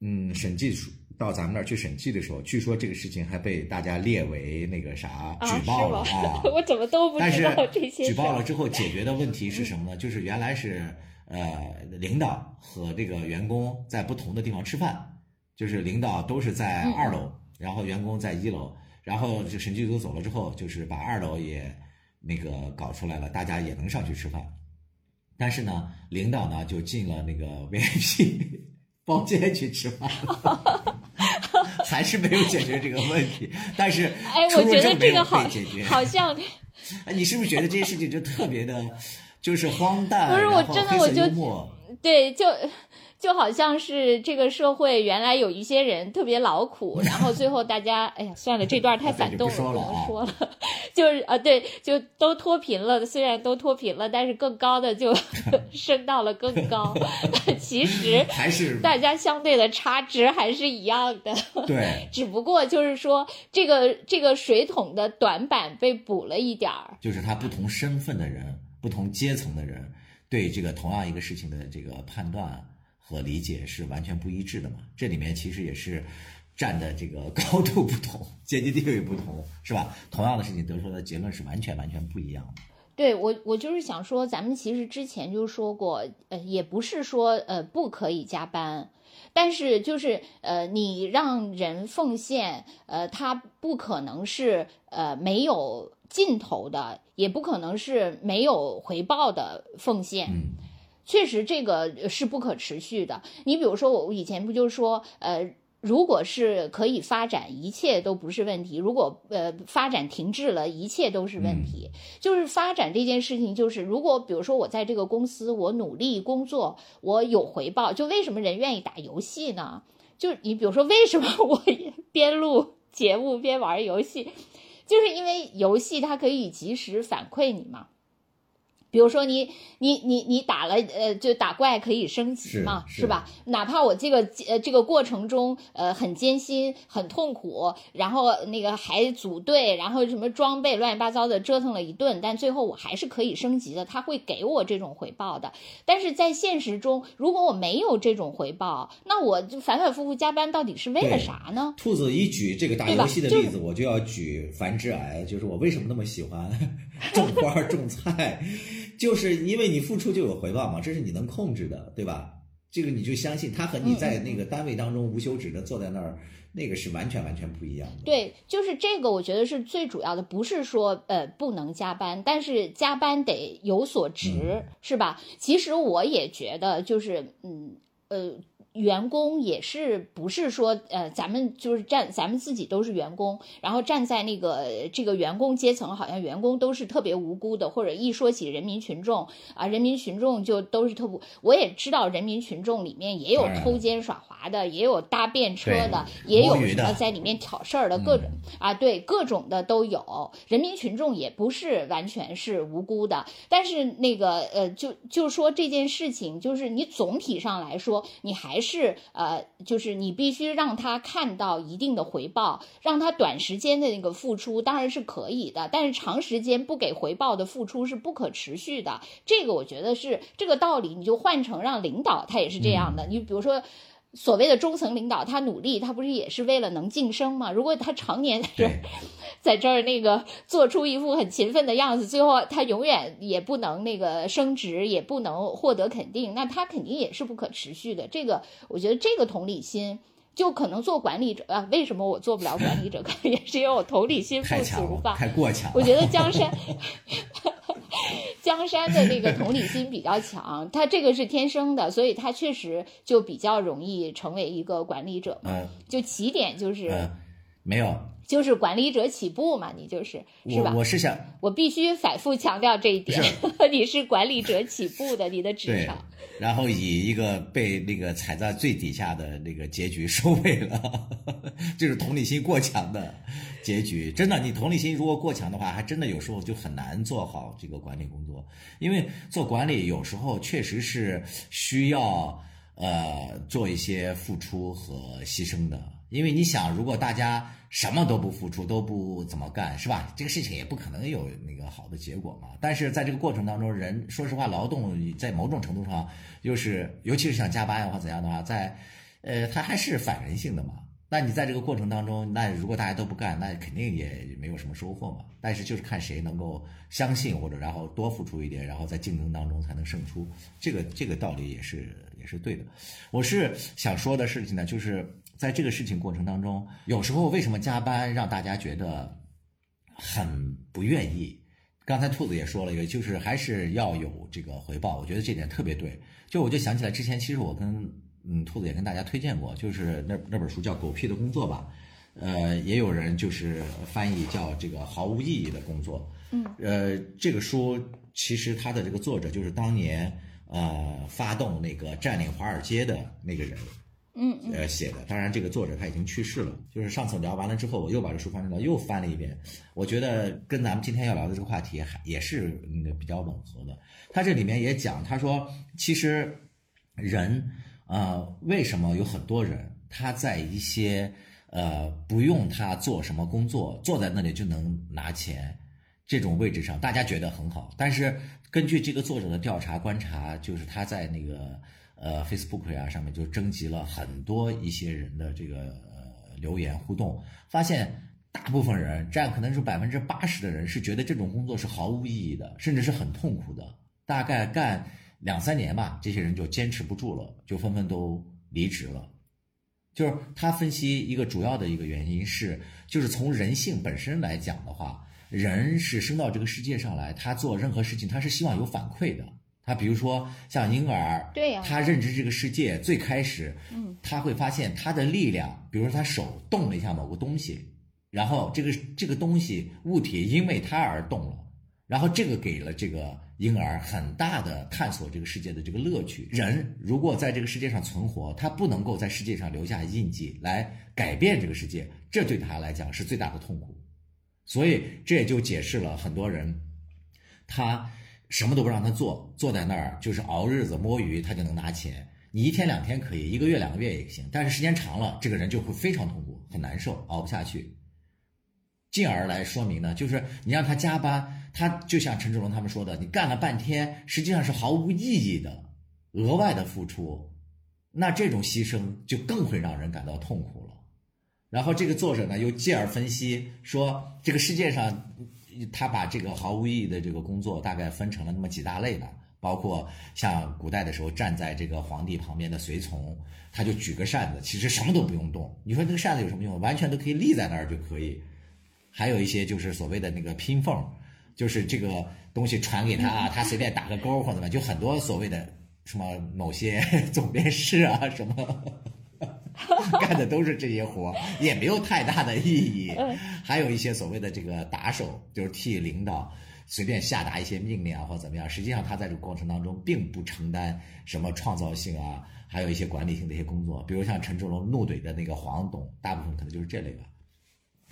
嗯，审计到咱们那儿去审计的时候，据说这个事情还被大家列为那个啥举报了啊！我怎么都不知道这些。举报了之后解决的问题是什么呢？就是原来是呃，领导和这个员工在不同的地方吃饭，就是领导都是在二楼，然后员工在一楼。然后就审计组走了之后，就是把二楼也那个搞出来了，大家也能上去吃饭。但是呢，领导呢就进了那个 VIP 包间去吃饭了，还是没有解决这个问题。但是，哎，我觉得这个好，好像，哎，你是不是觉得这些事情就特别的，就是荒诞？不是，我真的我就对就。就好像是这个社会原来有一些人特别劳苦，然后最后大家，哎呀，算了，这段太反动了，不能说了。就是啊，对，就都脱贫了，虽然都脱贫了，但是更高的就 升到了更高。其实 还是大家相对的差值还是一样的。对，只不过就是说这个这个水桶的短板被补了一点儿。就是他不同身份的人、不同阶层的人对这个同样一个事情的这个判断。和理解是完全不一致的嘛？这里面其实也是站的这个 高度不同，阶级地位不同，是吧？同样的事情得出的结论是完全完全不一样的。对我，我就是想说，咱们其实之前就说过，呃，也不是说呃不可以加班，但是就是呃，你让人奉献，呃，他不可能是呃没有尽头的，也不可能是没有回报的奉献。嗯。确实，这个是不可持续的。你比如说，我以前不就说，呃，如果是可以发展，一切都不是问题；如果呃发展停滞了，一切都是问题。就是发展这件事情，就是如果比如说我在这个公司，我努力工作，我有回报。就为什么人愿意打游戏呢？就你比如说，为什么我边录节目边玩游戏，就是因为游戏它可以及时反馈你嘛。比如说你你你你打了呃就打怪可以升级嘛是吧？哪怕我这个呃这个过程中呃很艰辛很痛苦，然后那个还组队，然后什么装备乱七八糟的折腾了一顿，但最后我还是可以升级的，他会给我这种回报的。但是在现实中，如果我没有这种回报，那我就反反复复加班到底是为了啥呢？兔子一举这个打游戏的例子，我就要举繁殖癌，就是我为什么那么喜欢 种花种菜。就是因为你付出就有回报嘛，这是你能控制的，对吧？这个你就相信他和你在那个单位当中无休止的坐在那儿，那个是完全完全不一样的。对，就是这个，我觉得是最主要的，不是说呃不能加班，但是加班得有所值，是吧？其实我也觉得，就是嗯呃。员工也是不是说呃，咱们就是站，咱们自己都是员工，然后站在那个这个员工阶层，好像员工都是特别无辜的，或者一说起人民群众啊，人民群众就都是特不。我也知道人民群众里面也有偷奸耍滑的，也有搭便车的，也有什么在里面挑事儿的各种啊，对各种的都有。人民群众也不是完全是无辜的，但是那个呃，就就说这件事情，就是你总体上来说，你还。是呃，就是你必须让他看到一定的回报，让他短时间的那个付出当然是可以的，但是长时间不给回报的付出是不可持续的。这个我觉得是这个道理，你就换成让领导他也是这样的。你比如说，所谓的中层领导，他努力，他不是也是为了能晋升吗？如果他常年在这儿，在这儿那个做出一副很勤奋的样子，最后他永远也不能那个升职，也不能获得肯定，那他肯定也是不可持续的。这个，我觉得这个同理心。就可能做管理者啊？为什么我做不了管理者？可能也是因为我同理心不足吧。太过强了。我觉得江山，江山的那个同理心比较强，他这个是天生的，所以他确实就比较容易成为一个管理者嘛。呃就起点就是、嗯，没有，就是管理者起步嘛，你就是是吧我？我是想我必须反复强调这一点，你是管理者起步的，你的职对场。，然后以一个被那个踩在最底下的那个结局收尾了，这是同理心过强的结局。真的，你同理心如果过强的话，还真的有时候就很难做好这个管理工作，因为做管理有时候确实是需要呃做一些付出和牺牲的。因为你想，如果大家什么都不付出，都不怎么干，是吧？这个事情也不可能有那个好的结果嘛。但是在这个过程当中，人说实话，劳动在某种程度上，又是尤其是像加班呀或怎样的话，在呃，它还是反人性的嘛。那你在这个过程当中，那如果大家都不干，那肯定也没有什么收获嘛。但是就是看谁能够相信或者然后多付出一点，然后在竞争当中才能胜出。这个这个道理也是也是对的。我是想说的事情呢，就是在这个事情过程当中，有时候为什么加班让大家觉得很不愿意？刚才兔子也说了一个，就是还是要有这个回报，我觉得这点特别对。就我就想起来之前，其实我跟嗯兔子也跟大家推荐过，就是那那本书叫《狗屁的工作》吧，呃，也有人就是翻译叫这个毫无意义的工作。嗯，呃，这个书其实它的这个作者就是当年呃发动那个占领华尔街的那个人。嗯呃写的。当然，这个作者他已经去世了。就是上次聊完了之后，我又把这书翻出来，又翻了一遍。我觉得跟咱们今天要聊的这个话题还也是那个比较吻合的。他这里面也讲，他说其实人呃为什么有很多人他在一些呃不用他做什么工作，坐在那里就能拿钱。这种位置上，大家觉得很好，但是根据这个作者的调查观察，就是他在那个呃 Facebook 呀、上面就征集了很多一些人的这个呃留言互动，发现大部分人占可能是百分之八十的人是觉得这种工作是毫无意义的，甚至是很痛苦的。大概干两三年吧，这些人就坚持不住了，就纷纷都离职了。就是他分析一个主要的一个原因是，就是从人性本身来讲的话，人是生到这个世界上来，他做任何事情他是希望有反馈的。他比如说像婴儿，对呀他认知这个世界最开始，嗯，他会发现他的力量，比如说他手动了一下某个东西，然后这个这个东西物体因为他而动了，然后这个给了这个婴儿很大的探索这个世界的这个乐趣。人如果在这个世界上存活，他不能够在世界上留下印记来改变这个世界，这对他来讲是最大的痛苦。所以这也就解释了很多人，他什么都不让他做，坐在那儿就是熬日子摸鱼，他就能拿钱。你一天两天可以，一个月两个月也行，但是时间长了，这个人就会非常痛苦，很难受，熬不下去。进而来说明呢，就是你让他加班，他就像陈志龙他们说的，你干了半天，实际上是毫无意义的额外的付出，那这种牺牲就更会让人感到痛苦了。然后这个作者呢又继而分析说，这个世界上，他把这个毫无意义的这个工作大概分成了那么几大类吧，包括像古代的时候站在这个皇帝旁边的随从，他就举个扇子，其实什么都不用动。你说那个扇子有什么用？完全都可以立在那儿就可以。还有一些就是所谓的那个拼缝，就是这个东西传给他啊，他随便打个勾或者怎么样，就很多所谓的什么某些 总编室啊什么。干的都是这些活儿，也没有太大的意义。还有一些所谓的这个打手，就是替领导随便下达一些命令啊，或怎么样。实际上他在这个过程当中并不承担什么创造性啊，还有一些管理性的一些工作。比如像陈志龙怒怼的那个黄董，大部分可能就是这类吧。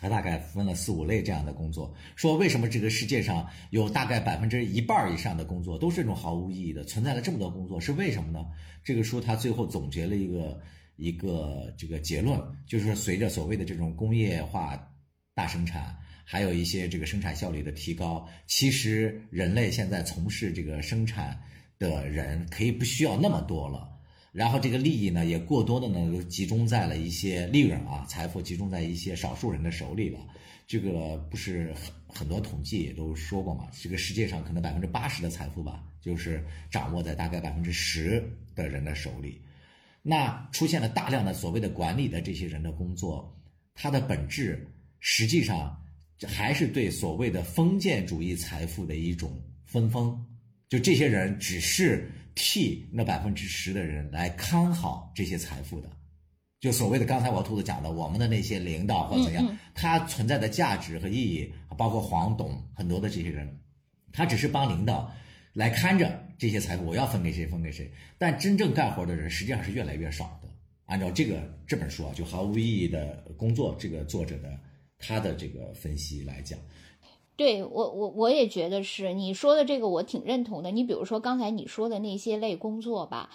他大概分了四五类这样的工作，说为什么这个世界上有大概百分之一半以上的工作都是这种毫无意义的，存在了这么多工作，是为什么呢？这个书他最后总结了一个一个这个结论，就是随着所谓的这种工业化大生产，还有一些这个生产效率的提高，其实人类现在从事这个生产的人可以不需要那么多了。然后这个利益呢也过多的呢都集中在了一些利润啊，财富集中在一些少数人的手里了。这个不是很很多统计也都说过嘛？这个世界上可能百分之八十的财富吧，就是掌握在大概百分之十的人的手里。那出现了大量的所谓的管理的这些人的工作，它的本质实际上还是对所谓的封建主义财富的一种分封。就这些人只是替那百分之十的人来看好这些财富的。就所谓的刚才我兔子讲的，我们的那些领导或怎样，他存在的价值和意义，包括黄董很多的这些人，他只是帮领导来看着这些财富，我要分给谁分给谁。但真正干活的人实际上是越来越少的。按照这个这本书啊，就毫无意义的工作，这个作者的他的这个分析来讲，对我我我也觉得是你说的这个，我挺认同的。你比如说刚才你说的那些类工作吧。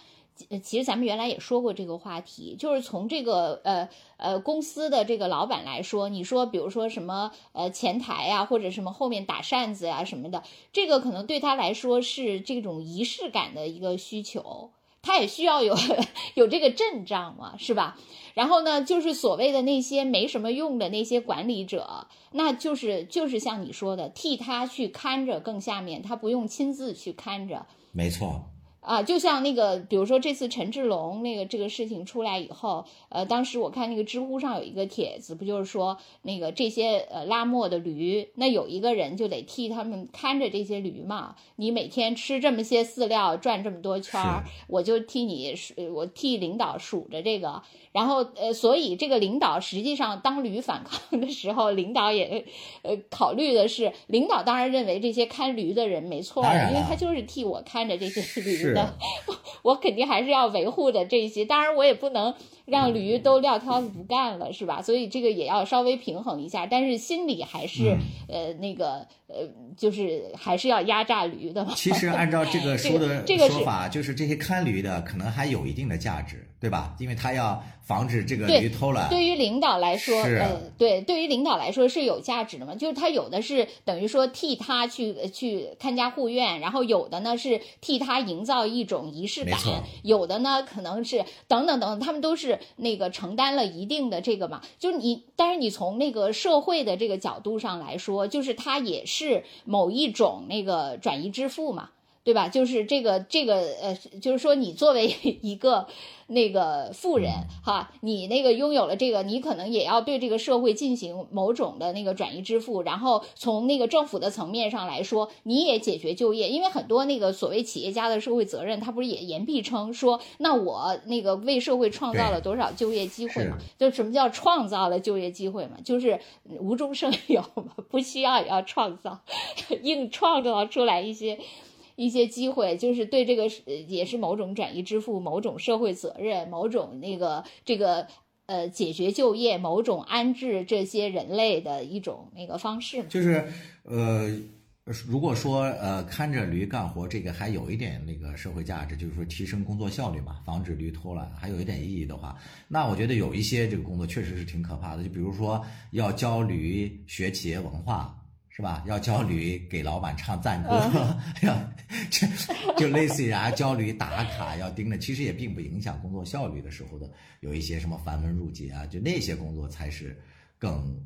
其实咱们原来也说过这个话题，就是从这个呃呃公司的这个老板来说，你说比如说什么呃前台呀，或者什么后面打扇子呀什么的，这个可能对他来说是这种仪式感的一个需求，他也需要有 有这个阵仗嘛，是吧？然后呢，就是所谓的那些没什么用的那些管理者，那就是就是像你说的，替他去看着更下面，他不用亲自去看着，没错。啊，就像那个，比如说这次陈志龙那个这个事情出来以后，呃，当时我看那个知乎上有一个帖子，不就是说那个这些呃拉磨的驴，那有一个人就得替他们看着这些驴嘛。你每天吃这么些饲料，转这么多圈儿，我就替你数，我替领导数着这个。然后呃，所以这个领导实际上当驴反抗的时候，领导也呃考虑的是，领导当然认为这些看驴的人没错，因为他就是替我看着这些驴的。我肯定还是要维护的这些，当然我也不能让驴都撂挑子不干了，是吧？所以这个也要稍微平衡一下，但是心里还是呃那个呃，就是还是要压榨驴的。其实按照这个 说的说法，就是这些看驴的可能还有一定的价值。对吧？因为他要防止这个驴偷懒。对于领导来说，呃，对，对于领导来说是有价值的嘛？就是他有的是等于说替他去去看家护院，然后有的呢是替他营造一种仪式感，有的呢可能是等等等等，他们都是那个承担了一定的这个嘛。就是你，但是你从那个社会的这个角度上来说，就是他也是某一种那个转移支付嘛。对吧？就是这个这个呃，就是说你作为 一个那个富人哈，你那个拥有了这个，你可能也要对这个社会进行某种的那个转移支付。然后从那个政府的层面上来说，你也解决就业，因为很多那个所谓企业家的社会责任，他不是也言必称说，那我那个为社会创造了多少就业机会嘛？就什么叫创造了就业机会嘛？就是无中生有嘛，不需要也要创造，硬创造出来一些。一些机会，就是对这个也是某种转移支付、某种社会责任、某种那个这个呃解决就业、某种安置这些人类的一种那个方式。就是呃，如果说呃看着驴干活，这个还有一点那个社会价值，就是说提升工作效率嘛，防止驴偷懒，还有一点意义的话，那我觉得有一些这个工作确实是挺可怕的，就比如说要教驴学企业文化。是吧？要焦驴给老板唱赞歌，要就就类似于啊，焦驴打卡要盯着，其实也并不影响工作效率的时候的有一些什么繁文缛节啊，就那些工作才是更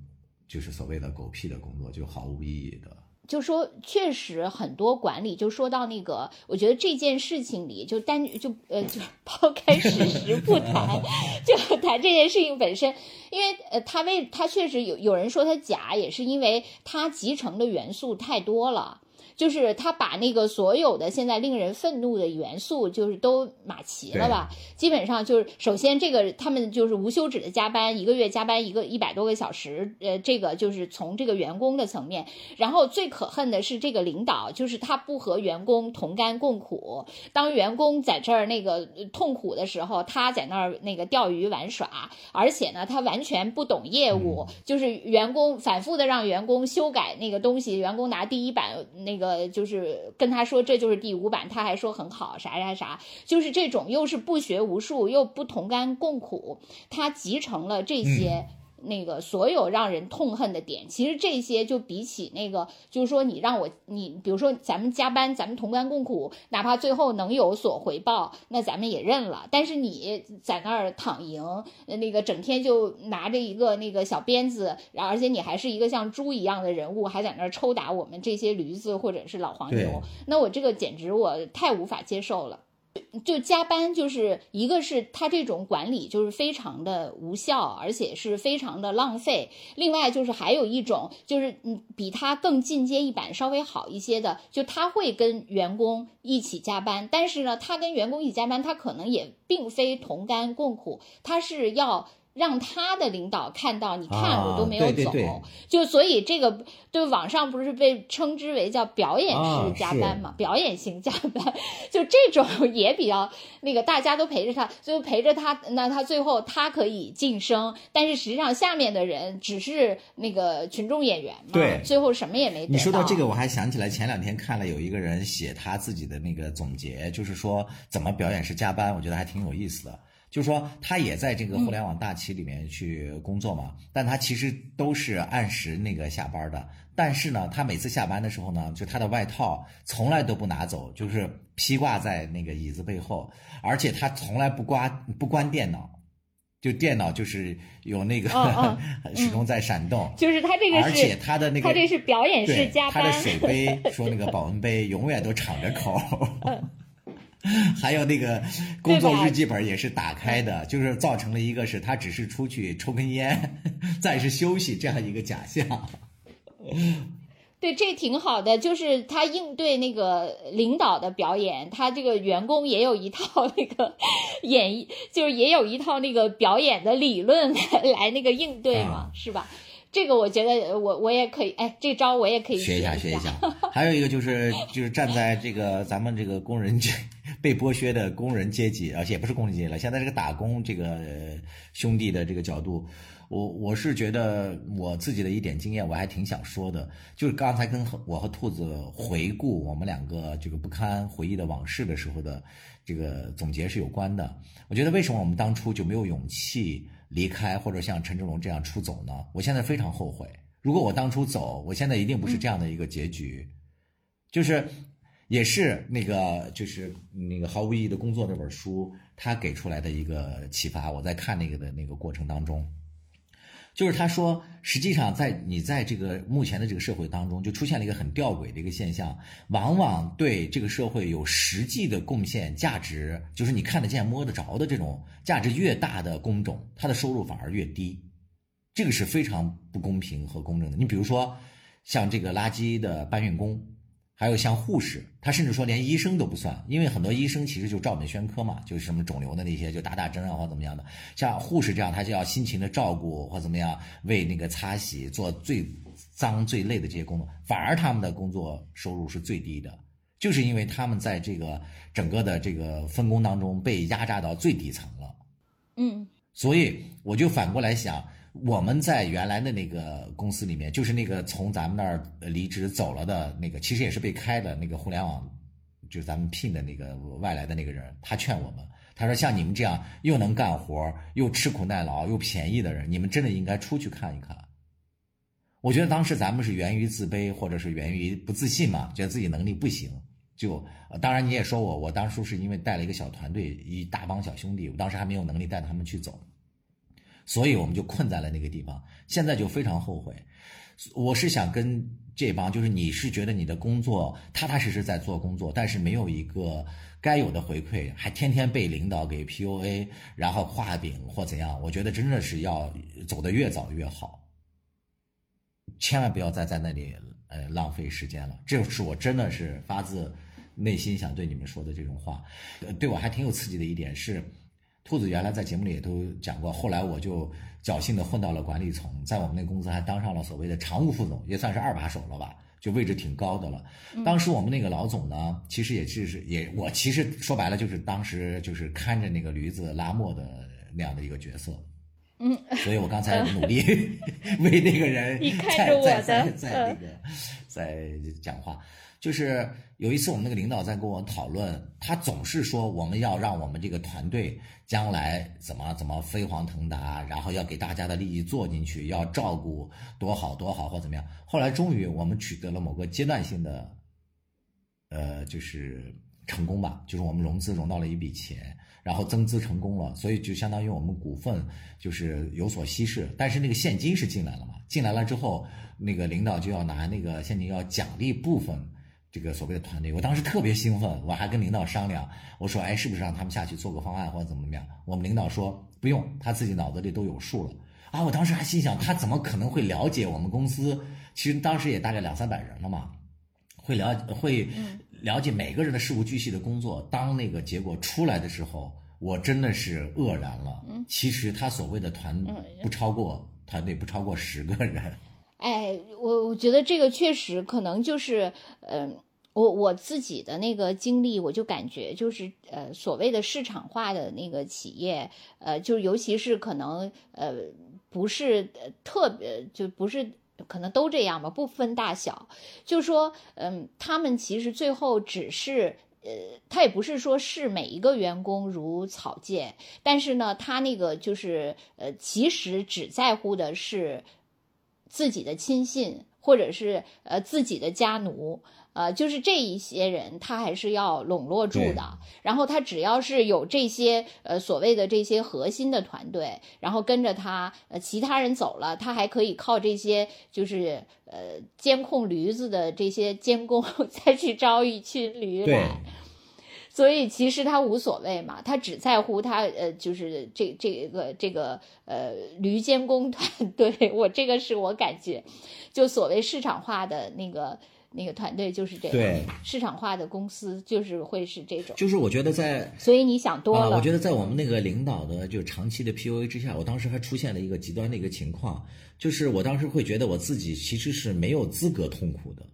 就是所谓的狗屁的工作，就毫无意义的。就说确实很多管理，就说到那个，我觉得这件事情里就单就呃就 抛开事实不谈，就谈这件事情本身，因为呃他为他确实有有人说他假，也是因为他集成的元素太多了。就是他把那个所有的现在令人愤怒的元素，就是都码齐了吧？基本上就是，首先这个他们就是无休止的加班，一个月加班一个一百多个小时，呃，这个就是从这个员工的层面。然后最可恨的是这个领导，就是他不和员工同甘共苦。当员工在这儿那个痛苦的时候，他在那儿那个钓鱼玩耍，而且呢，他完全不懂业务，就是员工反复的让员工修改那个东西，员工拿第一版那个。呃，就是跟他说这就是第五版，他还说很好，啥啥啥，就是这种又是不学无术又不同甘共苦，他集成了这些那个所有让人痛恨的点，其实这些就比起那个，就是说你让我你，比如说咱们加班，咱们同甘共苦，哪怕最后能有所回报，那咱们也认了。但是你在那儿躺赢，那个整天就拿着一个那个小鞭子，然后而且你还是一个像猪一样的人物，还在那儿抽打我们这些驴子或者是老黄牛，那我这个简直我太无法接受了。就加班，就是一个是他这种管理就是非常的无效，而且是非常的浪费。另外就是还有一种，就是嗯，比他更进阶一版稍微好一些的，就他会跟员工一起加班，但是呢，他跟员工一起加班，他可能也并非同甘共苦，他是要。让他的领导看到，你看我都没有走，就所以这个对网上不是被称之为叫表演式加班嘛？表演型加班，就这种 也比较那个，大家都陪着他，就陪着他，那他最后他可以晋升，但是实际上下面的人只是那个群众演员嘛，对，最后什么也没。你说到这个，我还想起来前两天看了有一个人写他自己的那个总结，就是说怎么表演式加班，我觉得还挺有意思的。就是说，他也在这个互联网大企里面去工作嘛，但他其实都是按时那个下班的。但是呢，他每次下班的时候呢，就他的外套从来都不拿走，就是披挂在那个椅子背后，而且他从来不关不关电脑，就电脑就是有那个 始终在闪动。就是他这个，而且他的那个，他这是表演式加班。他的水杯，说那个保温杯永远都敞着口。还有那个工作日记本也是打开的，就是造成了一个是他只是出去抽根烟，暂时休息这样一个假象。对，这挺好的，就是他应对那个领导的表演，他这个员工也有一套那个演绎，就是也有一套那个表演的理论来那个应对嘛，是吧？这个我觉得我我也可以，哎，这招我也可以学一下学一下。还有一个就是就是站在这个咱们这个工人阶被剥削的工人阶级，而且也不是工人阶级了，现在这个打工这个兄弟的这个角度，我我是觉得我自己的一点经验，我还挺想说的，就是刚才跟我和兔子回顾我们两个这个不堪回忆的往事的时候的这个总结是有关的。我觉得为什么我们当初就没有勇气？离开或者像陈志龙这样出走呢？我现在非常后悔。如果我当初走，我现在一定不是这样的一个结局。就是，也是那个，就是那个毫无意义的工作那本书，他给出来的一个启发。我在看那个的那个过程当中。就是他说，实际上在你在这个目前的这个社会当中，就出现了一个很吊诡的一个现象，往往对这个社会有实际的贡献价值，就是你看得见摸得着的这种价值越大的工种，他的收入反而越低，这个是非常不公平和公正的。你比如说，像这个垃圾的搬运工。还有像护士，他甚至说连医生都不算，因为很多医生其实就照本宣科嘛，就是什么肿瘤的那些就打打针啊或怎么样的。像护士这样，他就要辛勤的照顾或怎么样，为那个擦洗做最脏最累的这些工作，反而他们的工作收入是最低的，就是因为他们在这个整个的这个分工当中被压榨到最底层了。嗯，所以我就反过来想。我们在原来的那个公司里面，就是那个从咱们那儿离职走了的那个，其实也是被开的那个互联网，就是咱们聘的那个外来的那个人，他劝我们，他说像你们这样又能干活又吃苦耐劳又便宜的人，你们真的应该出去看一看。我觉得当时咱们是源于自卑，或者是源于不自信嘛，觉得自己能力不行，就当然你也说我，我当初是因为带了一个小团队，一大帮小兄弟，我当时还没有能力带他们去走。所以我们就困在了那个地方，现在就非常后悔。我是想跟这帮，就是你是觉得你的工作踏踏实实在做工作，但是没有一个该有的回馈，还天天被领导给 PUA，然后画饼或怎样？我觉得真的是要走得越早越好，千万不要再在那里呃浪费时间了。这是我真的是发自内心想对你们说的这种话。呃，对我还挺有刺激的一点是。兔子原来在节目里也都讲过，后来我就侥幸的混到了管理层，在我们那公司还当上了所谓的常务副总，也算是二把手了吧，就位置挺高的了。当时我们那个老总呢，其实也是也我其实说白了就是当时就是看着那个驴子拉磨的那样的一个角色，嗯，所以我刚才努力 为那个人在在在在那个在讲话。就是有一次我们那个领导在跟我讨论，他总是说我们要让我们这个团队将来怎么怎么飞黄腾达，然后要给大家的利益做进去，要照顾多好多好或怎么样。后来终于我们取得了某个阶段性的，呃，就是成功吧，就是我们融资融到了一笔钱。然后增资成功了，所以就相当于我们股份就是有所稀释，但是那个现金是进来了嘛？进来了之后，那个领导就要拿那个现金要奖励部分这个所谓的团队。我当时特别兴奋，我还跟领导商量，我说：“哎，是不是让他们下去做个方案或者怎么怎么样？”我们领导说：“不用，他自己脑子里都有数了。”啊，我当时还心想，他怎么可能会了解我们公司？其实当时也大概两三百人了嘛，会了会。了解每个人的事无巨细的工作，当那个结果出来的时候，我真的是愕然了。嗯，其实他所谓的团不超过团队不超过十个人。哎，我我觉得这个确实可能就是，嗯，我我自己的那个经历，我就感觉就是，呃，所谓的市场化的那个企业，呃，就尤其是可能，呃，不是特别，就不是。可能都这样吧，不分大小。就说，嗯，他们其实最后只是，呃，他也不是说视每一个员工如草芥，但是呢，他那个就是，呃，其实只在乎的是自己的亲信，或者是呃自己的家奴。呃，就是这一些人，他还是要笼络住的。然后他只要是有这些呃所谓的这些核心的团队，然后跟着他，呃，其他人走了，他还可以靠这些就是呃监控驴子的这些监工 再去招一群驴来。所以其实他无所谓嘛，他只在乎他呃就是这这个这个呃驴监工团 队。我这个是我感觉，就所谓市场化的那个。那个团队就是这样，对市场化的公司就是会是这种，就是我觉得在，所以你想多了。我觉得在我们那个领导的就长期的 PUA 之下，我当时还出现了一个极端的一个情况，就是我当时会觉得我自己其实是没有资格痛苦的。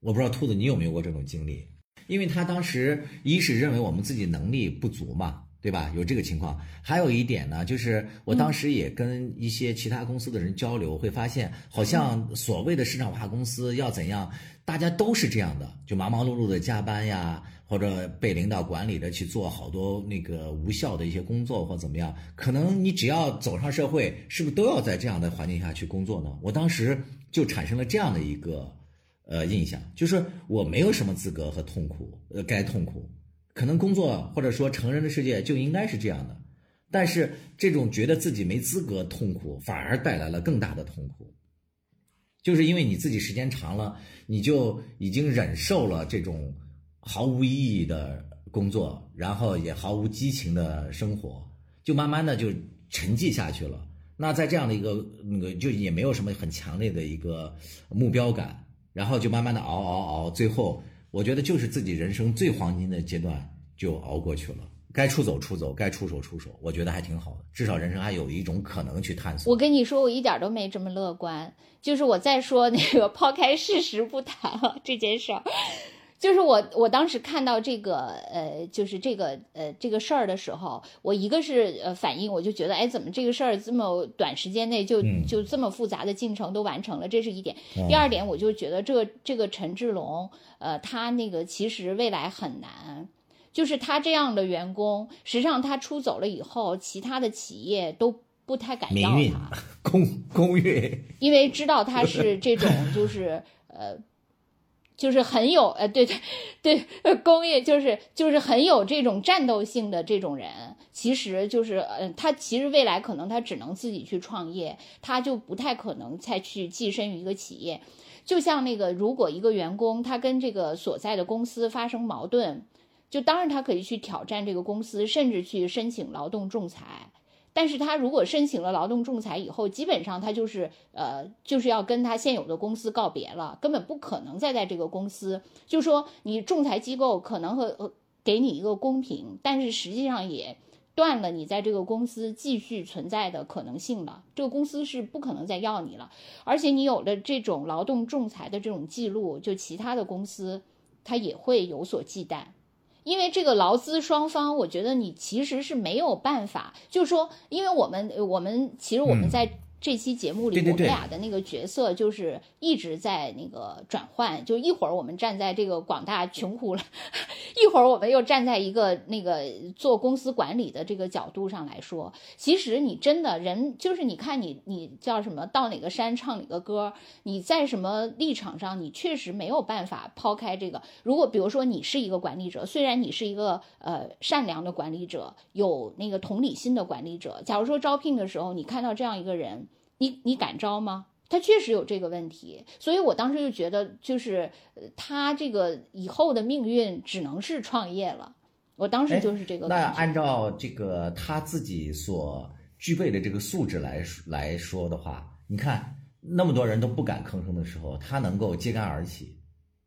我不知道兔子你有没有过这种经历？因为他当时一是认为我们自己能力不足嘛。对吧？有这个情况，还有一点呢，就是我当时也跟一些其他公司的人交流，会发现好像所谓的市场化公司要怎样，大家都是这样的，就忙忙碌碌的加班呀，或者被领导管理的去做好多那个无效的一些工作或怎么样。可能你只要走上社会，是不是都要在这样的环境下去工作呢？我当时就产生了这样的一个呃印象，就是我没有什么资格和痛苦，呃，该痛苦。可能工作或者说成人的世界就应该是这样的，但是这种觉得自己没资格痛苦，反而带来了更大的痛苦，就是因为你自己时间长了，你就已经忍受了这种毫无意义的工作，然后也毫无激情的生活，就慢慢的就沉寂下去了。那在这样的一个那个就也没有什么很强烈的一个目标感，然后就慢慢的熬熬熬，最后。我觉得就是自己人生最黄金的阶段就熬过去了，该出走出走，该出手出手，我觉得还挺好的，至少人生还有一种可能去探索。我跟你说，我一点都没这么乐观，就是我在说那个抛开事实不谈这件事儿。就是我，我当时看到这个，呃，就是这个，呃，这个事儿的时候，我一个是呃反应，我就觉得，哎，怎么这个事儿这么短时间内就就这么复杂的进程都完成了，这是一点。第二点，我就觉得这这个陈志龙，呃，他那个其实未来很难，就是他这样的员工，实际上他出走了以后，其他的企业都不太敢要他，公公运，因为知道他是这种，就是呃。就是很有呃，对对对，工业就是就是很有这种战斗性的这种人，其实就是呃，他其实未来可能他只能自己去创业，他就不太可能再去跻身于一个企业。就像那个，如果一个员工他跟这个所在的公司发生矛盾，就当然他可以去挑战这个公司，甚至去申请劳动仲裁。但是他如果申请了劳动仲裁以后，基本上他就是呃，就是要跟他现有的公司告别了，根本不可能再在这个公司。就说你仲裁机构可能和给你一个公平，但是实际上也断了你在这个公司继续存在的可能性了。这个公司是不可能再要你了，而且你有了这种劳动仲裁的这种记录，就其他的公司他也会有所忌惮。因为这个劳资双方，我觉得你其实是没有办法，就是说，因为我们我们其实我们在这期节目里我们俩的那个角色就是一直在那个转换，就一会儿我们站在这个广大穷苦了，一会儿我们又站在一个那个做公司管理的这个角度上来说，其实你真的人就是你看你你叫什么到哪个山唱哪个歌，你在什么立场上，你确实没有办法抛开这个。如果比如说你是一个管理者，虽然你是一个呃善良的管理者，有那个同理心的管理者，假如说招聘的时候你看到这样一个人，你你敢招吗？他确实有这个问题，所以我当时就觉得，就是呃他这个以后的命运只能是创业了。我当时哎就是这个那。按照这个他自己所具备的这个素质来说来说的话，你看那么多人都不敢吭声的时候，他能够揭竿而起，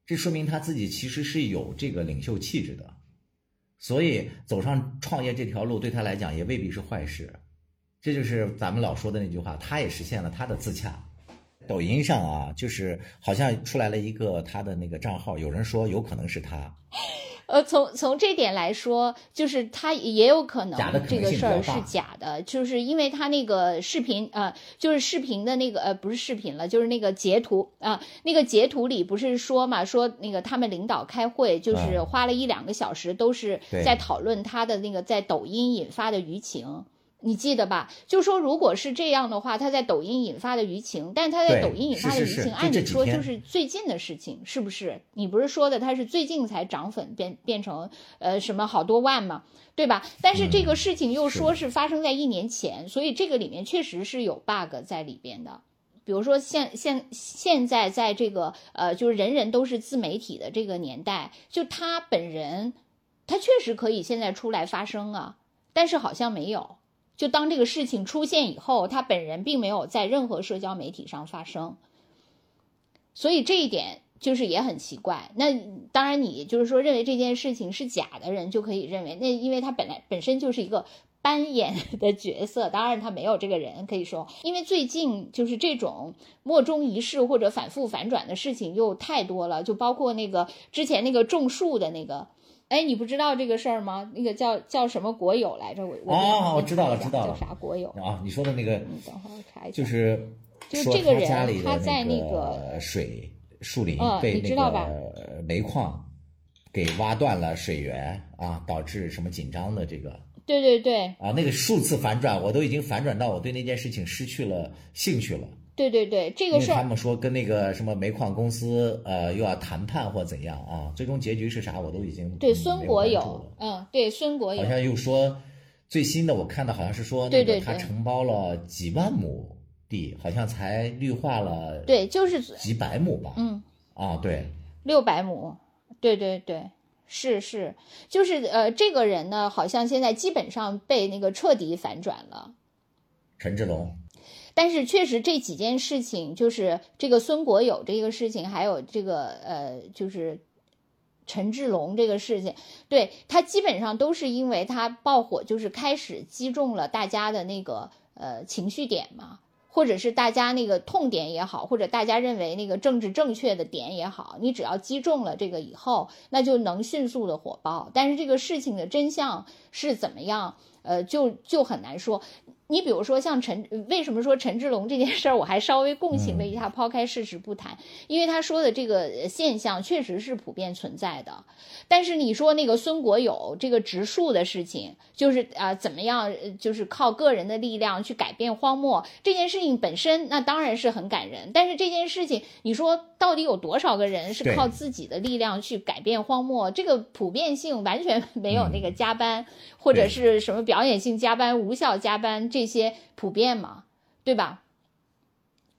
这说明他自己其实是有这个领袖气质的。所以走上创业这条路对他来讲也未必是坏事。这就是咱们老说的那句话，他也实现了他的自洽。抖音上啊，就是好像出来了一个他的那个账号，有人说有可能是他，呃，从从这点来说，就是他也有可能这个事儿是假的，就是因为他那个视频，呃，就是视频的那个，呃，不是视频了，就是那个截图啊、那个截图里不是说嘛，说那个他们领导开会，就是嗯花了一两个小时，都是在讨论他的那个在抖音引发的舆情。你记得吧？就说如果是这样的话，他在抖音引发的舆情，但他在抖音引发的舆情，按理说就是最近的事情，是不是？你不是说的他是最近才涨粉变变成呃什么好多万嘛，对吧？但是这个事情又说是发生在一年前，所以这个里面确实是有 bug 在里边的。比如说现现现在在这个呃，就是人人都是自媒体的这个年代，就他本人，他确实可以现在出来发声啊，但是好像没有。就当这个事情出现以后，他本人并没有在任何社交媒体上发声，所以这一点就是也很奇怪。那当然，你就是说认为这件事情是假的人，就可以认为那因为他本来本身就是一个扮演的角色，当然他没有这个人可以说，因为最近就是这种莫衷一是或者反复反转的事情又太多了，就包括那个之前那个种树的那个。哎，你不知道这个事儿吗？那个叫叫什么国有来着？我我哦我知道了知道了叫啥国有？啊，你说的那个你等会儿我查一下。就是说就是这个人他在那个个水树林嗯被那你知道吧个煤矿给挖断了水源啊，导致什么紧张的这个对对对啊，那个数次反转，我都已经反转到我对那件事情失去了兴趣了。对对对，这个事儿他们说跟那个什么煤矿公司呃又要谈判或怎样啊，最终结局是啥我都已经对孙国有嗯，对孙国有好，像又说最新的我看到好像是说那个他承包了几万亩地，好像才绿化了对，就是几百亩吧。嗯，啊，对，六百亩，对对对，是是，就是呃，这个人呢，好像现在基本上被那个彻底反转了。陈志龙，但是确实这几件事情，就是这个孙国有这个事情，还有这个呃，就是陈志龙这个事情，对他基本上都是因为他爆火，就是开始击中了大家的那个呃情绪点嘛。或者是大家那个痛点也好，或者大家认为那个政治正确的点也好，你只要击中了这个以后，那就能迅速的火爆。但是这个事情的真相是怎么样，呃，就就很难说。你比如说像陈，为什么说陈志龙这件事儿，我还稍微共情了一下，抛开事实不谈，因为他说的这个现象确实是普遍存在的。但是你说那个孙国友这个植树的事情，就是啊、怎么样，呃就是靠个人的力量去改变荒漠这件事情本身，那当然是很感人。但是这件事情，你说到底有多少个人是靠自己的力量去改变荒漠？这个普遍性完全 没有那个加班、或者是什么表表演性加班、无效加班这些普遍嘛，对吧？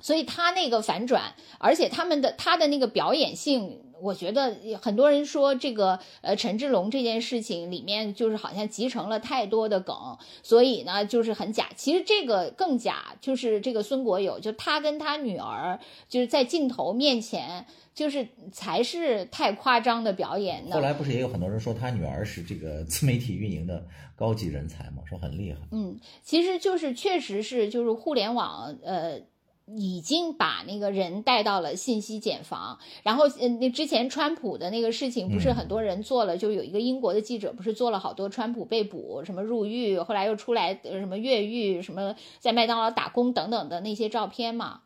所以他那个反转，而且他们的他的那个表演性，我觉得很多人说这个呃陈志龙这件事情里面就是好像集成了太多的梗，所以呢就是很假。其实这个更假，就是这个孙国友，就他跟他女儿就是在镜头面前，就是才是太夸张的表演呢。后来不是也有很多人说他女儿是这个自媒体运营的高级人才嘛，说很厉害。嗯，其实就是确实是就是互联网呃已经把那个人带到了信息茧房，然后，嗯，那之前川普的那个事情，不是很多人做了，就有一个英国的记者，不是做了好多川普被捕，什么入狱，后来又出来，什么越狱，什么在麦当劳打工等等的那些照片嘛。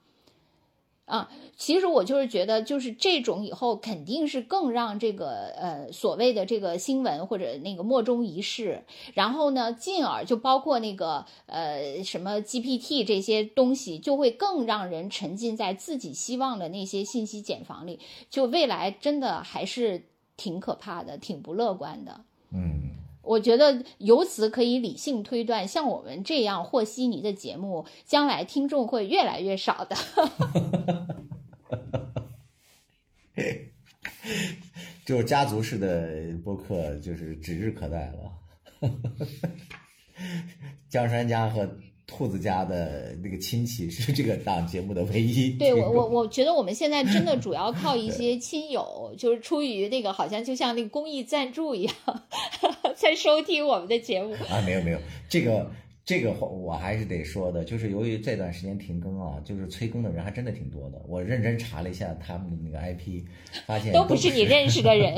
啊，其实我就是觉得，就是这种以后肯定是更让这个呃所谓的这个新闻或者那个莫衷一是，然后呢，进而就包括那个呃什么 GPT 这些东西，就会更让人沉浸在自己希望的那些信息茧房里，就未来真的还是挺可怕的，挺不乐观的。嗯。我觉得由此可以理性推断，像我们这样和稀泥的节目，将来听众会越来越少的。就家族式的播客，就是指日可待了。江山家和。兔子家的那个亲戚是这个档节目的唯一。对我，我我觉得我们现在真的主要 靠一些亲友，就是出于那个好像就像那个公益赞助一样，在收听我们的节目。啊，没有没有，这个这个我还是得说的，就是由于这段时间停更啊，就是催更的人还真的挺多的。我认真查了一下他们的那个 IP，发现都不是你认识的人。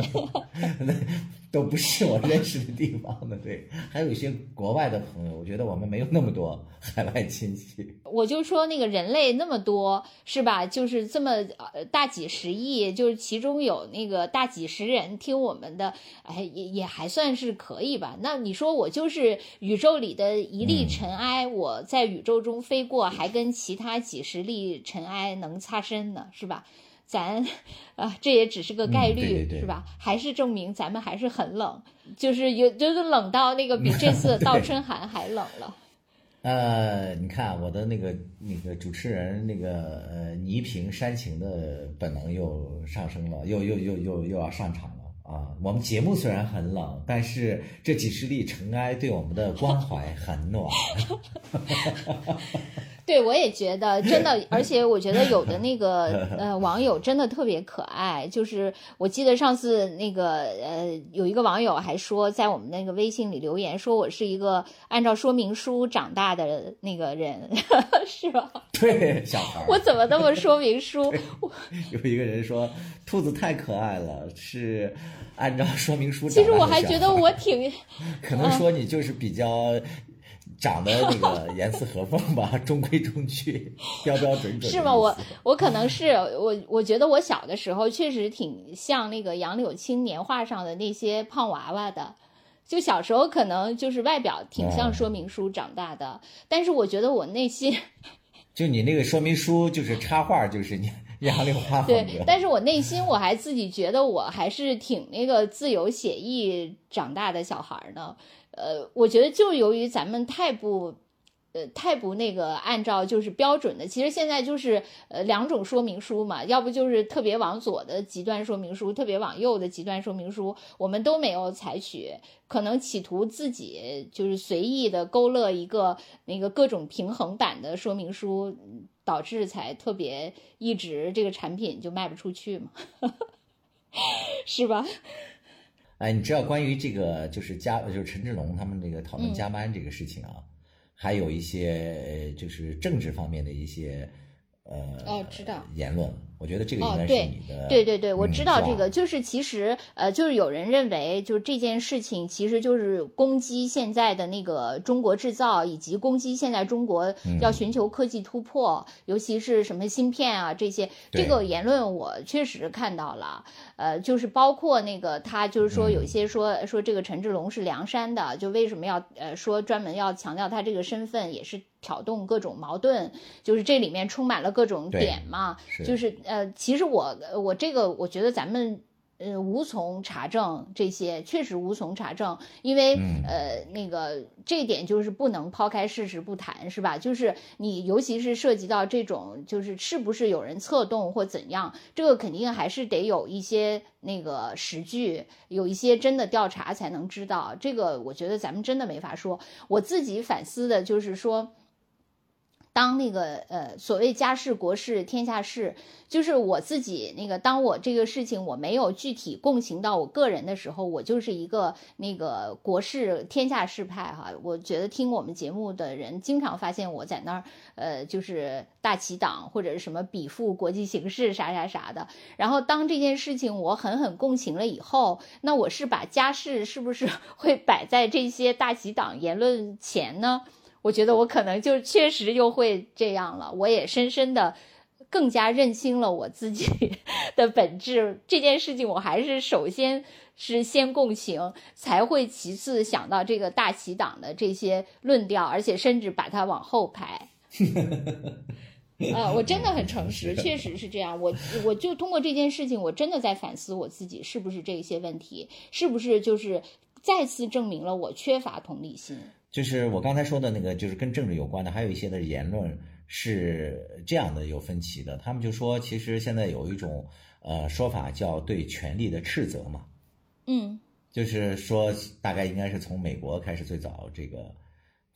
都不是我认识的地方的，对，还有一些国外的朋友，我觉得我们没有那么多海外亲戚。我就说那个人类那么多，是吧？就是这么呃大几十亿，就是其中有那个大几十人听我们的，哎，也也还算是可以吧。那你说我就是宇宙里的一粒尘埃，我在宇宙中飞过，还跟其他几十粒尘埃能擦身呢，是吧？咱，啊，这也只是个概率，是吧？还是证明咱们还是很冷，就是有，就是冷到那个比这次 倒春寒还冷了。呃，你看我的那个那个主持人那个呃倪萍煽情的本能又上升了，又又又又又要上场了啊！我们节目虽然很冷，但是这几十粒尘埃对我们的关怀很暖。对，我也觉得真的，而且我觉得有的那个呃网友真的特别可爱。就是我记得上次那个呃有一个网友还说，在我们那个微信里留言说我是一个按照说明书长大的那个人，是吧？对，小孩。我怎么那么说明书？有一个人说兔子太可爱了，是按照说明书。其实我还觉得我挺，可能说你就是比较。长得那个 严丝合缝吧，中规中矩，标标准准。是吗？我我可能是我，我觉得我小的时候确实挺像那个杨柳青年画上的那些胖娃娃的，就小时候可能就是外表挺像说明书长大的，但是我觉得我内心，就你那个说明书就是插画，就是你杨柳花对，但是我内心我还自己觉得我还是挺那个自由写意长大的小孩呢。呃，我觉得就由于咱们太不，呃，太不那个按照就是标准的，其实现在就是呃两种说明书嘛，要不就是特别往左的极端说明书，特别往右的极端说明书，我们都没有采取，可能企图自己就是随意的勾勒一个那个各种平衡版的说明书，导致才特别一直这个产品就卖不出去嘛，是吧？哎，你知道关于这个就是加就是陈志龙他们这个讨论加班这个事情啊，还有一些就是政治方面的一些呃哦知道言论。我觉得这个应该是你的，对对对，我知道这个，就是其实呃，就是有人认为，就是这件事情其实就是攻击现在的那个中国制造，以及攻击现在中国要寻求科技突破，尤其是什么芯片啊这些。这个言论我确实看到了，呃，就是包括那个他就是说有一些说说这个陈志龙是梁山的，就为什么要呃说专门要强调他这个身份，也是挑动各种矛盾，就是这里面充满了各种点嘛，就是。呃，其实我我这个我觉得咱们呃无从查证这些，确实无从查证，因为呃那个这点就是不能抛开事实不谈，是吧？就是你尤其是涉及到这种，就是是不是有人策动或怎样，这个肯定还是得有一些那个实据，有一些真的调查才能知道。这个我觉得咱们真的没法说。我自己反思的就是说。当那个呃所谓家事国事天下事，就是我自己那个，当我这个事情我没有具体共情到我个人的时候，我就是一个那个国事天下事派哈。我觉得听我们节目的人经常发现我在那儿呃就是大旗党或者是什么比附国际形势啥啥啥的。然后当这件事情我狠狠共情了以后，那我是把家事是不是 会摆在这些大旗党言论前呢？我觉得我可能就确实又会这样了，我也深深的更加认清了我自己 的本质。这件事情我还是首先是先共情，才会其次想到这个大旗党的这些论调，而且甚至把它往后排。啊，我真的很诚实，确实是这样。我我就通过这件事情，我真的在反思我自己是不是这些问题，是不是就是再次证明了我缺乏同理心。就是我刚才说的那个，就是跟政治有关的，还有一些的言论是这样的有分歧的。他们就说，其实现在有一种呃说法叫对权力的斥责嘛，嗯，就是说大概应该是从美国开始最早这个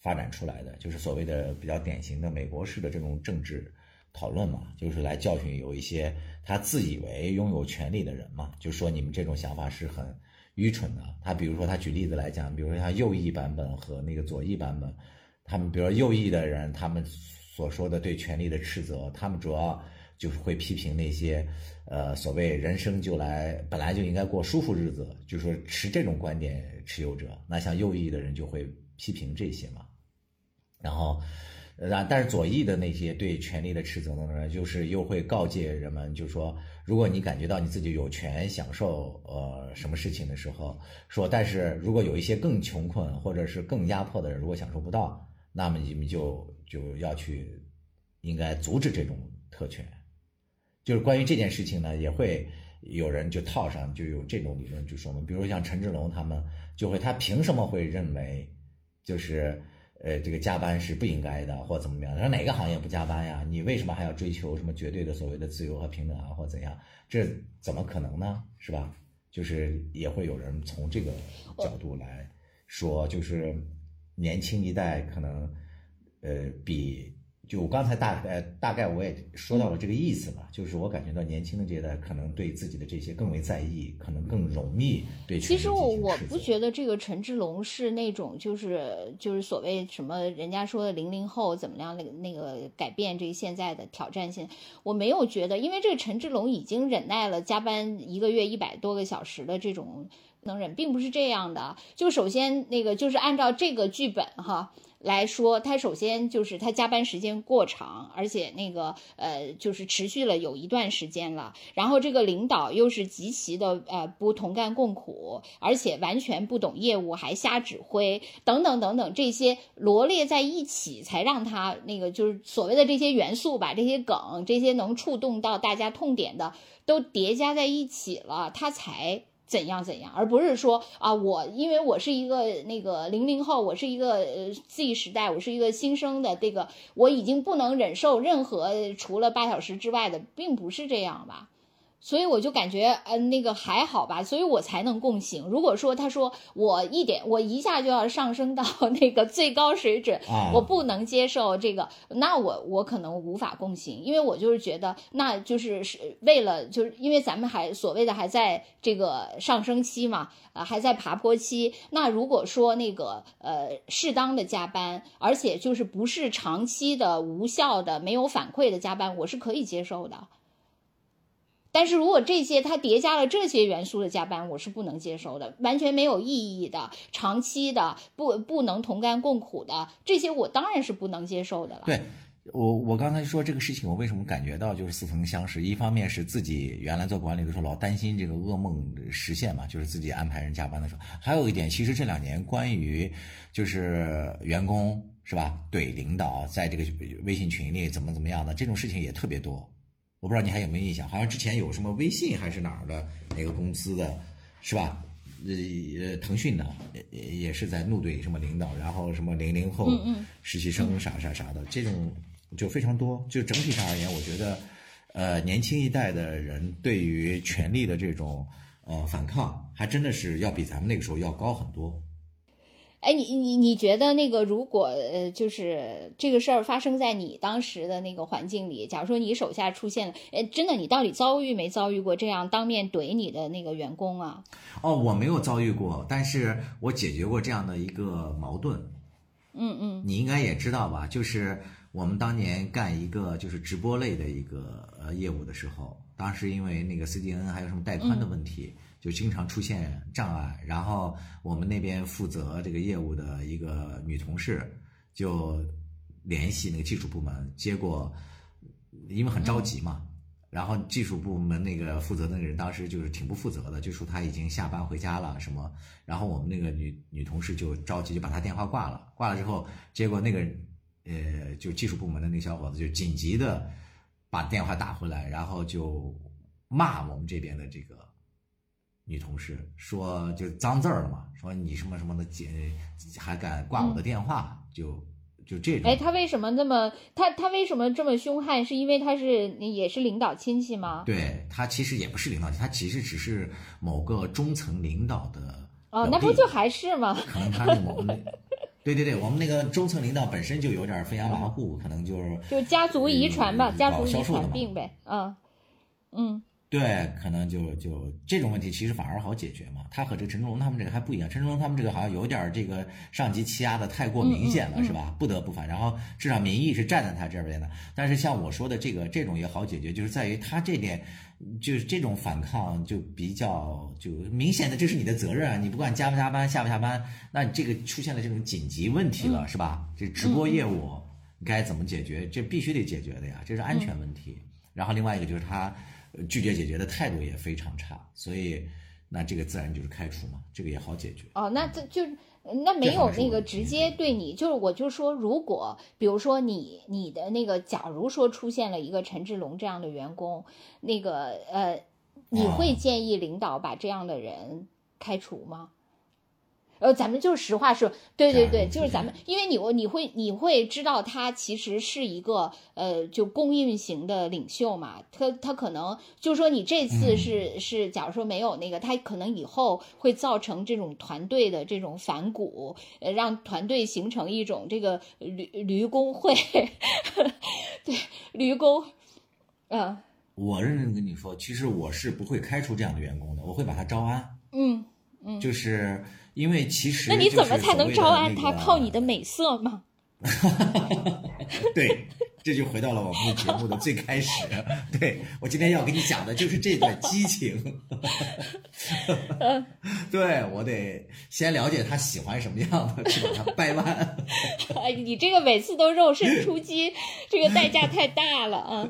发展出来的，就是所谓的比较典型的美国式的这种政治讨论嘛，就是来教训有一些他自以为拥有权力的人嘛，就说你们这种想法是很。愚蠢的，他比如说，他举例子来讲，比如说像右翼版本和那个左翼版本，他们比如说右翼的人，他们所说的对权力的斥责，他们主要就是会批评那些，呃，所谓人生就来本来就应该过舒服日子，就是说持这种观点持有者，那像右翼的人就会批评这些嘛，然后。然，但是左翼的那些对权力的斥责呢，就是又会告诫人们，就说，如果你感觉到你自己有权享受呃什么事情的时候，说，但是如果有一些更穷困或者是更压迫的人，如果享受不到，那么你们就就要去应该阻止这种特权。就是关于这件事情呢，也会有人就套上就有这种理论，就说嘛，比如像陈志龙他们就会，他凭什么会认为就是。呃，这个加班是不应该的，或怎么样？说哪个行业不加班呀？你为什么还要追求什么绝对的所谓的自由和平等啊，或怎样？这怎么可能呢？是吧？就是也会有人从这个角度来说，就是年轻一代可能，呃，比。就我刚才大概大概我也说到了这个意思嘛，就是我感觉到年轻的这一代可能对自己的这些更为在意，可能更容易对。其实我我不觉得这个陈志龙是那种就是就是所谓什么人家说的零零后怎么样那个那个改变这现在的挑战性，我没有觉得，因为这个陈志龙已经忍耐了加班一个月一百多个小时的这种能忍，并不是这样的。就首先那个就是按照这个剧本哈。来说，他首先就是他加班时间过长，而且那个呃，就是持续了有一段时间了。然后这个领导又是极其的呃不同甘共苦，而且完全不懂业务，还瞎指挥，等等等等，这些罗列在一起，才让他那个就是所谓的这些元素吧，这些梗，这些能触动到大家痛点的，都叠加在一起了，他才。怎样怎样，而不是说啊，我因为我是一个那个零零后，我是一个呃 Z 时代，我是一个新生的这个，我已经不能忍受任何除了八小时之外的，并不是这样吧。所以我就感觉，嗯，那个还好吧，所以我才能共情。如果说他说我一点，我一下就要上升到 那个最高水准，我不能接受这个，那我我可能无法共情，因为我就是觉得，那就是是为了，就是因为咱们还所谓的还在这个上升期嘛，啊，还在爬坡期。那如果说那个呃适当的加班，而且就是不是长期的无效的没有反馈的加班，我是可以接受的。但是如果这些它叠加了这些元素的加班，我是不能接受的，完全没有意义的、长期的、不不能同甘共苦的这些，我当然是不能接受的了。对，我我刚才说这个事情，我为什么感觉到就是似曾相识？一方面是自己原来做管理的时候老担心这个噩梦实现嘛，就是自己安排人加班的时候。还有一点，其实这两年关于就是员工是吧，怼领导在这个微信群里怎么怎么样的这种事情也特别多。我不知道你还有没有印象，好像之前有什么微信还是哪儿的哪个公司的，是吧？呃，腾讯的也也是在怒怼什么领导，然后什么零零后实习生啥啥啥的，这种就非常多。就整体上而言，我觉得，呃，年轻一代的人对于权力的这种呃反抗，还真的是要比咱们那个时候要高很多。哎，你你你觉得那个如果呃，就是这个事儿发生在你当时的那个环境里，假如说你手下出现了，哎，真的，你到底遭遇没遭遇过这样当面怼你的那个员工啊？哦，我没有遭遇过，但是我解决过这样的一个矛盾。嗯嗯，你应该也知道吧？就是我们当年干一个就是直播类的一个呃业务的时候，当时因为那个 CDN 还有什么带宽的问题。就经常出现障碍，然后我们那边负责这个业务的一个女同事就联系那个技术部门，结果因为很着急嘛，然后技术部门那个负责的那个人当时就是挺不负责的，就说他已经下班回家了什么，然后我们那个女女同事就着急就把他电话挂了，挂了之后，结果那个呃就技术部门的那个小伙子就紧急的把电话打回来，然后就骂我们这边的这个。女同事说就脏字儿了嘛，说你什么什么的，姐还敢挂我的电话，就就这种。哎，他为什么那么他他为什么这么凶悍？是因为他是也是领导亲戚吗？对他其实也不是领导，他其实只是某个中层领导的。哦，那不就还是吗？可能他是某个，对对对，我们那个中层领导本身就有点飞扬跋扈，可能就是就家族遗传吧，家族遗传病呗，嗯嗯。对，可能就就这种问题其实反而好解决嘛。他和这个陈志龙他们这个还不一样，陈志龙他们这个好像有点这个上级欺压的太过明显了，是吧？不得不反。然后至少民意是站在他这边的。但是像我说的这个这种也好解决，就是在于他这点，就是这种反抗就比较就明显的这是你的责任啊！你不管加不加班下不下班，那你这个出现了这种紧急问题了，是吧？这直播业务该怎么解决？这必须得解决的呀，这是安全问题。然后另外一个就是他。拒绝解决的态度也非常差，所以那这个自然就是开除嘛，这个也好解决。哦，那这就那没有那个直接对你，就是我就说，如果比如说你你的那个，假如说出现了一个陈志龙这样的员工，那个呃，你会建议领导把这样的人开除吗？呃，咱们就是实话说，对对对，就是咱们，因为你我你会你会知道他其实是一个呃，就公运型的领袖嘛，他他可能就是说你这次是是，假如说没有那个，他可能以后会造成这种团队的这种反骨，呃，让团队形成一种这个驴驴工会，对驴工，嗯，我认真跟你说，其实我是不会开除这样的员工的，我会把他招安，嗯嗯，就是。因为其实那你怎么才能招安他？靠你的美色吗？对，这就回到了我们的节目的最开始。对我今天要给你讲的就是这段激情。对我得先了解他喜欢什么样的，去把他掰弯。哎，你这个每次都肉身出击，这个代价太大了啊！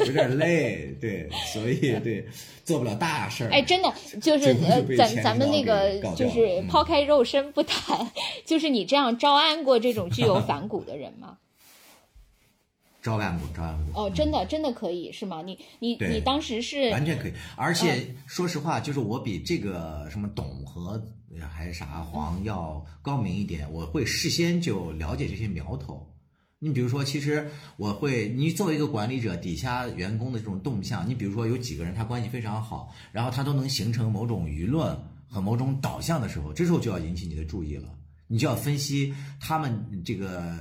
有点累，对，所以对。做不了大事儿，哎，真的就是呃，咱咱们那个就是抛开肉身不谈，就是你这样招安过这种具有反骨的人吗？招安过，招安过。哦，真的真的可以是吗？你你你当时是完全可以，而且说实话，就是我比这个什么董和还是啥黄要高明一点，我会事先就了解这些苗头。你比如说，其实我会，你作为一个管理者，底下员工的这种动向，你比如说有几个人他关系非常好，然后他都能形成某种舆论和某种导向的时候，这时候就要引起你的注意了，你就要分析他们这个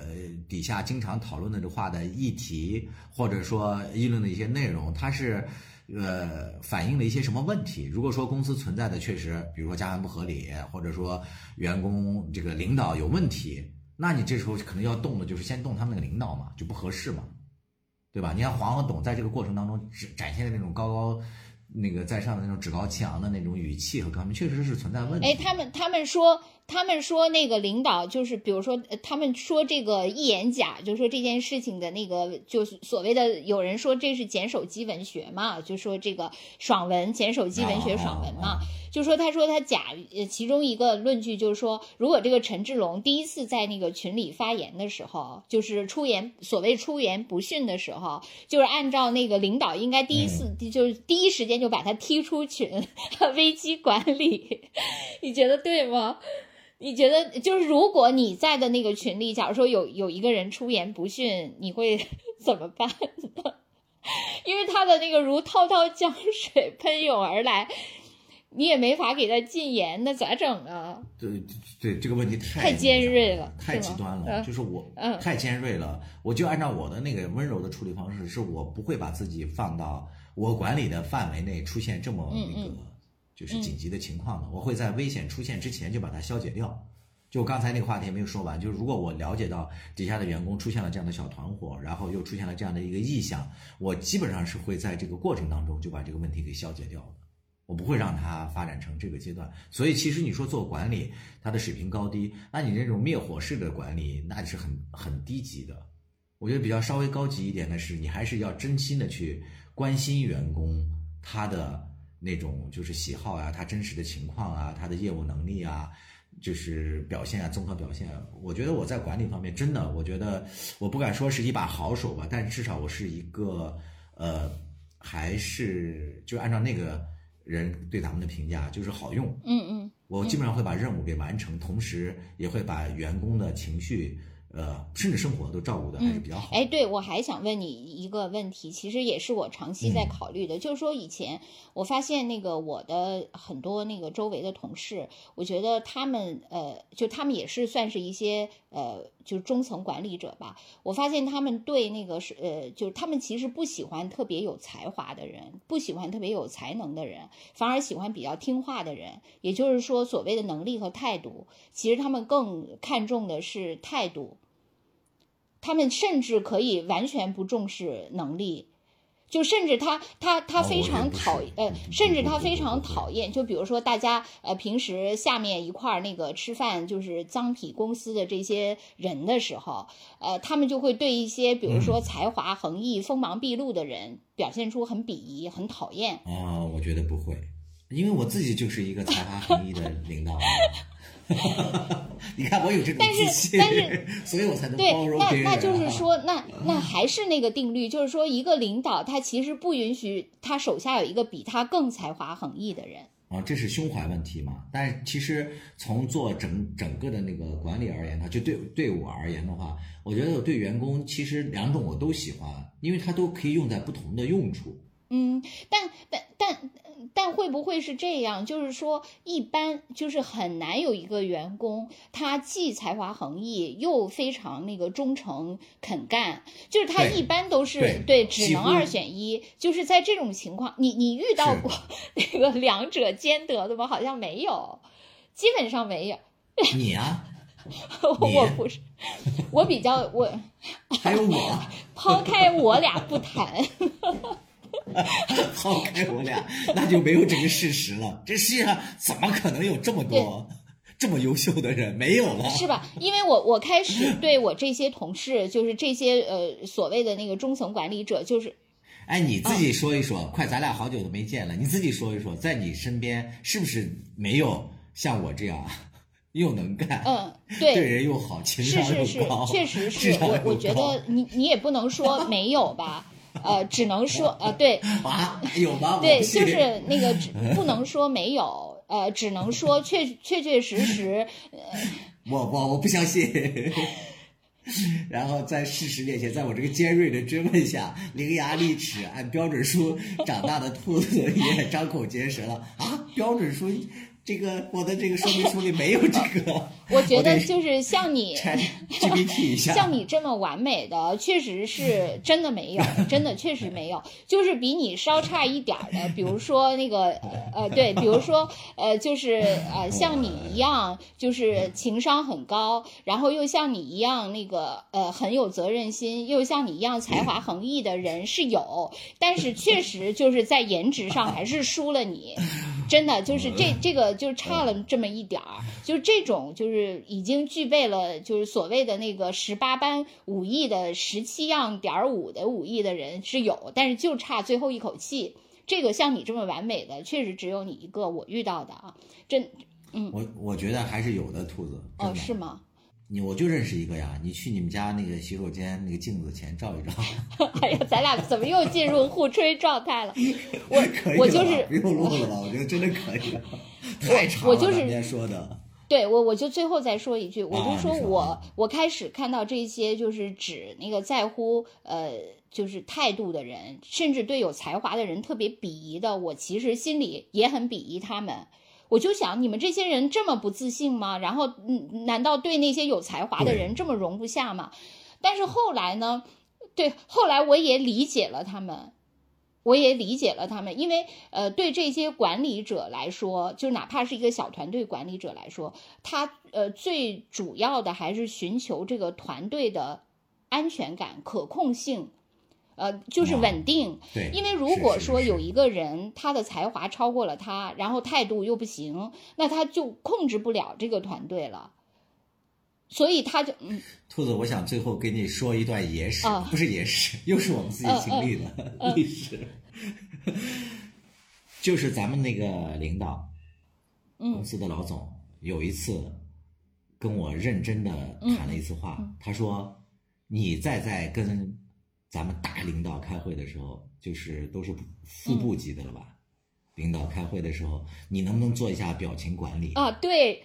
底下经常讨论的这话的议题，或者说议论的一些内容，它是呃反映了一些什么问题？如果说公司存在的确实，比如说加班不合理，或者说员工这个领导有问题。那你这时候可能要动的就是先动他们那个领导嘛，就不合适嘛，对吧？你看黄和董在这个过程当中展展现的那种高高那个在上的那种趾高气扬的那种语气和他们确实是存在问题。哎，他们他们说。他们说那个领导就是，比如说，他们说这个一言假，就说这件事情的那个，就是所谓的有人说这是捡手机文学嘛，就说这个爽文，捡手机文学爽文嘛，就说他说他假，呃，其中一个论据就是说，如果这个陈志龙第一次在那个群里发言的时候，就是出言所谓出言不逊的时候，就是按照那个领导应该第一次就是第一时间就把他踢出群，危机管理，你觉得对吗？你觉得就是如果你在的那个群里，假如说有有一个人出言不逊，你会 怎么办呢？因为他的那个如滔滔江水喷涌而来，你也没法给他禁言，那咋整啊？对对，这个问题太太尖锐了太极端了。嗯就是我嗯太尖锐了，我就按照我的那个温柔的处理方式，是我不会把自己放到我管理的范围内出现这么嗯那个就是紧急的情况的，我会在危险出现之前就把它消解掉。就刚才那个话题没有说完，就是如果我了解到底下的员工出现了这样的小团伙，然后又出现了这样的一个意向，我基本上是会在这个过程当中就把这个问题给消解掉的。我不会让它发展成这个阶段。所以其实你说做管理，它的水平高低，那你这种灭火式的管理，那是很很低级的。我觉得比较稍微高级一点的是，你还是要真心的去关心员工他的那种就是喜好啊，他真实的情况啊，他的业务能力啊。就是表现啊，综合表现啊。我觉得我在管理方面真的，我觉得我不敢说是一把好手吧，但至少我是一个呃，还是就按照那个人对咱们的评价，就是好用。嗯嗯我基本上会把任务给完成，同时也会把员工的情绪，呃，甚至生活都照顾的还是比较好。哎，对，我还想问你一个问题，其实也是我长期在考虑的，就是说以前我发现那个我的很多那个周围的同事，我觉得他们呃，就他们也是算是一些呃，就是中层管理者吧。我发现他们对那个是呃，就是他们其实不喜欢特别有才华的人，不喜欢特别有才能的人，反而喜欢比较听话的人。也就是说，所谓的能力和态度，其实他们更看重的是态度。他们甚至可以完全不重视能力，就甚至他他他非常讨呃嗯，甚至他非常讨厌，就比如说大家呃平时下面一块儿那个吃饭就是脏痞公司的这些人的时候，呃，他们就会对一些比如嗯说才华横溢、锋芒毕露的人表现出很鄙夷、很讨厌。啊、我觉得不会，因为我自己就是一个才华横溢的领导。你看我有这种但是自信，但是 所以我才能对包，容别人、啊。那那就是说，那那还是那个定律，就是说，一个领导他其实不允许他手下有一个比他更才华横溢的人。啊，这是胸怀问题嘛？但是其实从做整整个的那个管理而言，它就对对我而言的话，我觉得我对员工其实两种我都喜欢，因为它都可以用在不同的用处。嗯，但但但但会不会是这样？就是说，一般就是很难有一个员工，他既才华横溢，又非常那个忠诚肯干，就是他一般都是对对只能二选一。就是在这种情况，你你遇到过 那个两者兼得的吗？好像没有，基本上没有。你啊，我不是，我比较我还有我，抛开我俩不谈，抛开我俩，那就没有这个事实了。这世界上怎么可能有这么多 这么优秀的人？没有了。是吧？因为我我开始对我这些同事，就是这些呃所谓的那个中层管理者，就是哎，你自己说一说，快，咱俩好久都没见了，你自己说一说，在你身边是不是没有像我这样又能干，嗯，对对。人又好，情是商是是又高，，确实是我，我觉得你你也不能说没有吧，呃，只能说呃，对啊，有吗？对，就是那个只不能说没有，呃，只能说确确确实实，我我我不相信。然后在事实面前，在我这个尖锐的追问下，伶牙俐齿，按标准书长大的兔子也张口结舌了啊！标准书这个我的这个说明书里没有这个，我觉得得就是像你。像你这么完美的，确实是 真的没有，真的确实没有，就是比你稍差一点儿的，比如说那个呃呃对，比如说呃就是呃像你一样，就是情商很高，然后又像你一样那个呃很有责任心，又像你一样才华横溢的人是有，但是确实就是在颜值上还是输了你，真的就是这这个就差了这么一点儿，就这种就是已经具备了就是所谓的那个十八般武艺的十七样点儿五的武艺的人是有，但是就差最后一口气。这个像你这么完美的，确实只有你一个，我遇到的啊，真嗯我我觉得还是有的，兔子。哦是吗？你我就认识一个呀，你去你们家那个洗手间那个镜子前照一照。哎呀，咱俩怎么又进入互吹状态了？我 可以了我就是不用录了吧？我觉得真的可以了，太长了。我就是说的，对我，我就最后再说一句，我就啊说我、我开始看到这些就是指那个在乎呃就是态度的人，甚至对有才华的人特别鄙夷的，我其实心里也很鄙夷他们。我就想，你们这些人这么不自信吗？然后，嗯，难道对那些有才华的人这么容不下吗？但是后来呢，对，后来我也理解了他们，我也理解了他们，因为呃，对这些管理者来说，就哪怕是一个小团队管理者来说，他呃最主要的还是寻求这个团队的安全感、可控性，呃，就是啊稳定。对，因为如果说有一个人他的才华超过了他，然后态度又不行，那他就控制不了这个团队了。所以他就嗯。兔子，我想最后给你说一段野史，啊不是野史，又是我们自己经历的、历史，就是咱们那个领导，公嗯司的老总，有一次跟我认真的谈了一次话，嗯。他说：“你再在跟咱们大领导开会的时候，就是都是副部级的了吧？领导开会的时候，你能不能做一下表情管理？”啊，对。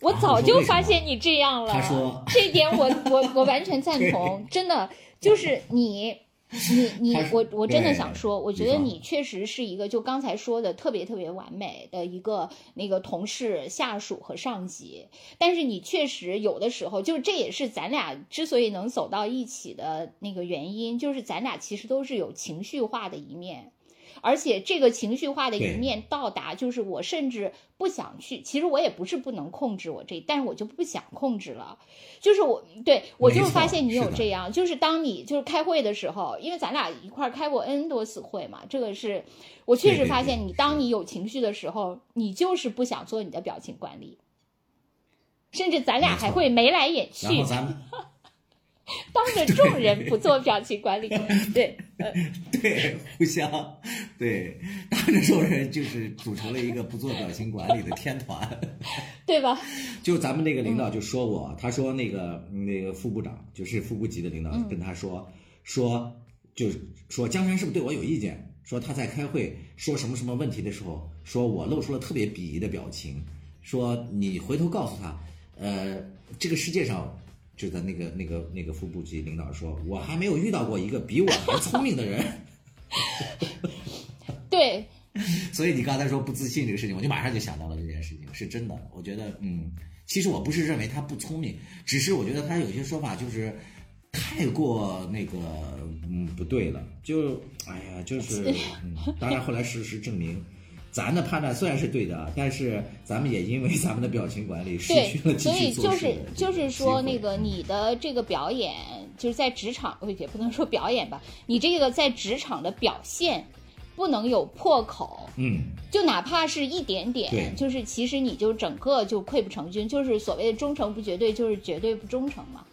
我啊早就发现你这样了。他说这点我 我我完全赞同，真的就是你。你你我我真的想说，我觉得你确实是一个就刚才说的特别特别完美的一个那个同事、下属和上级，但是你确实有的时候，就是这也是咱俩之所以能走到一起的那个原因，就是咱俩其实都是有情绪化的一面。而且这个情绪化的一面到达，就是我甚至不想去。其实我也不是不能控制我这，但是我就不想控制了。就是我对我就发现你有这样，就是当你就是开会的时候，因为咱俩一块儿开过 N 多次会嘛，这个是我确实发现你，当你有情绪的时候，你就是不想做你的表情管理，甚至咱俩还会眉来眼去然，后咱们 当着众人不做表情管理。对，呃，对互相对当着众人就是组成了一个不做表情管理的天团。对吧？就咱们那个领导就说我，他说那个那个副部长，就是副部级的领导嗯跟他说、说，就是说江山是不是对我有意见？说他在开会说什么什么问题的时候，说我露出了特别鄙夷的表情，说你回头告诉他，呃，这个世界上。就在那个那个那个副部级领导说，我还没有遇到过一个比我还聪明的人。对，所以你刚才说不自信这个事情，我就马上就想到了这件事情，是真的。我觉得，嗯，其实我不是认为他不聪明，只是我觉得他有些说法就是太过那个，嗯，不对了。就，哎呀，就是，嗯，当然后来事实证明。咱的判断虽然是对的，但是咱们也因为咱们的表情管理失去了对，所以就是就是说，那个你的这个表演，就是在职场，呃也不能说表演吧，你这个在职场的表现不能有破口，嗯，就哪怕是一点点，就是其实你就整个就溃不成军，就是所谓的忠诚不绝对，就是绝对不忠诚嘛。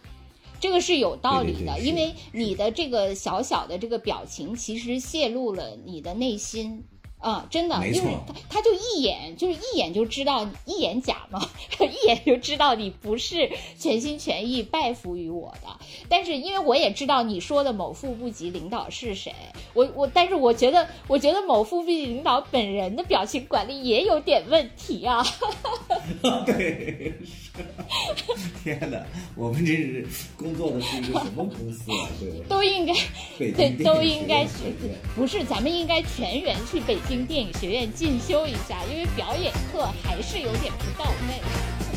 这个是有道理的，对对对因为你的这个小小的这个表情，其实泄露了你的内心。啊、真的，因为他他就一眼就是一眼就知道，一眼假嘛，一眼就知道你不是全心全意拜服于我的。但是因为我也知道你说的某副部级领导是谁，我我，但是我觉得，我觉得某副部级领导本人的表情管理也有点问题啊。对，是。天哪，我们这是工作的是一个什么公司啊？对。都应该对，都应该影学院是不是？咱们应该全员去北电影学院进修一下，因为表演课还是有点不到位。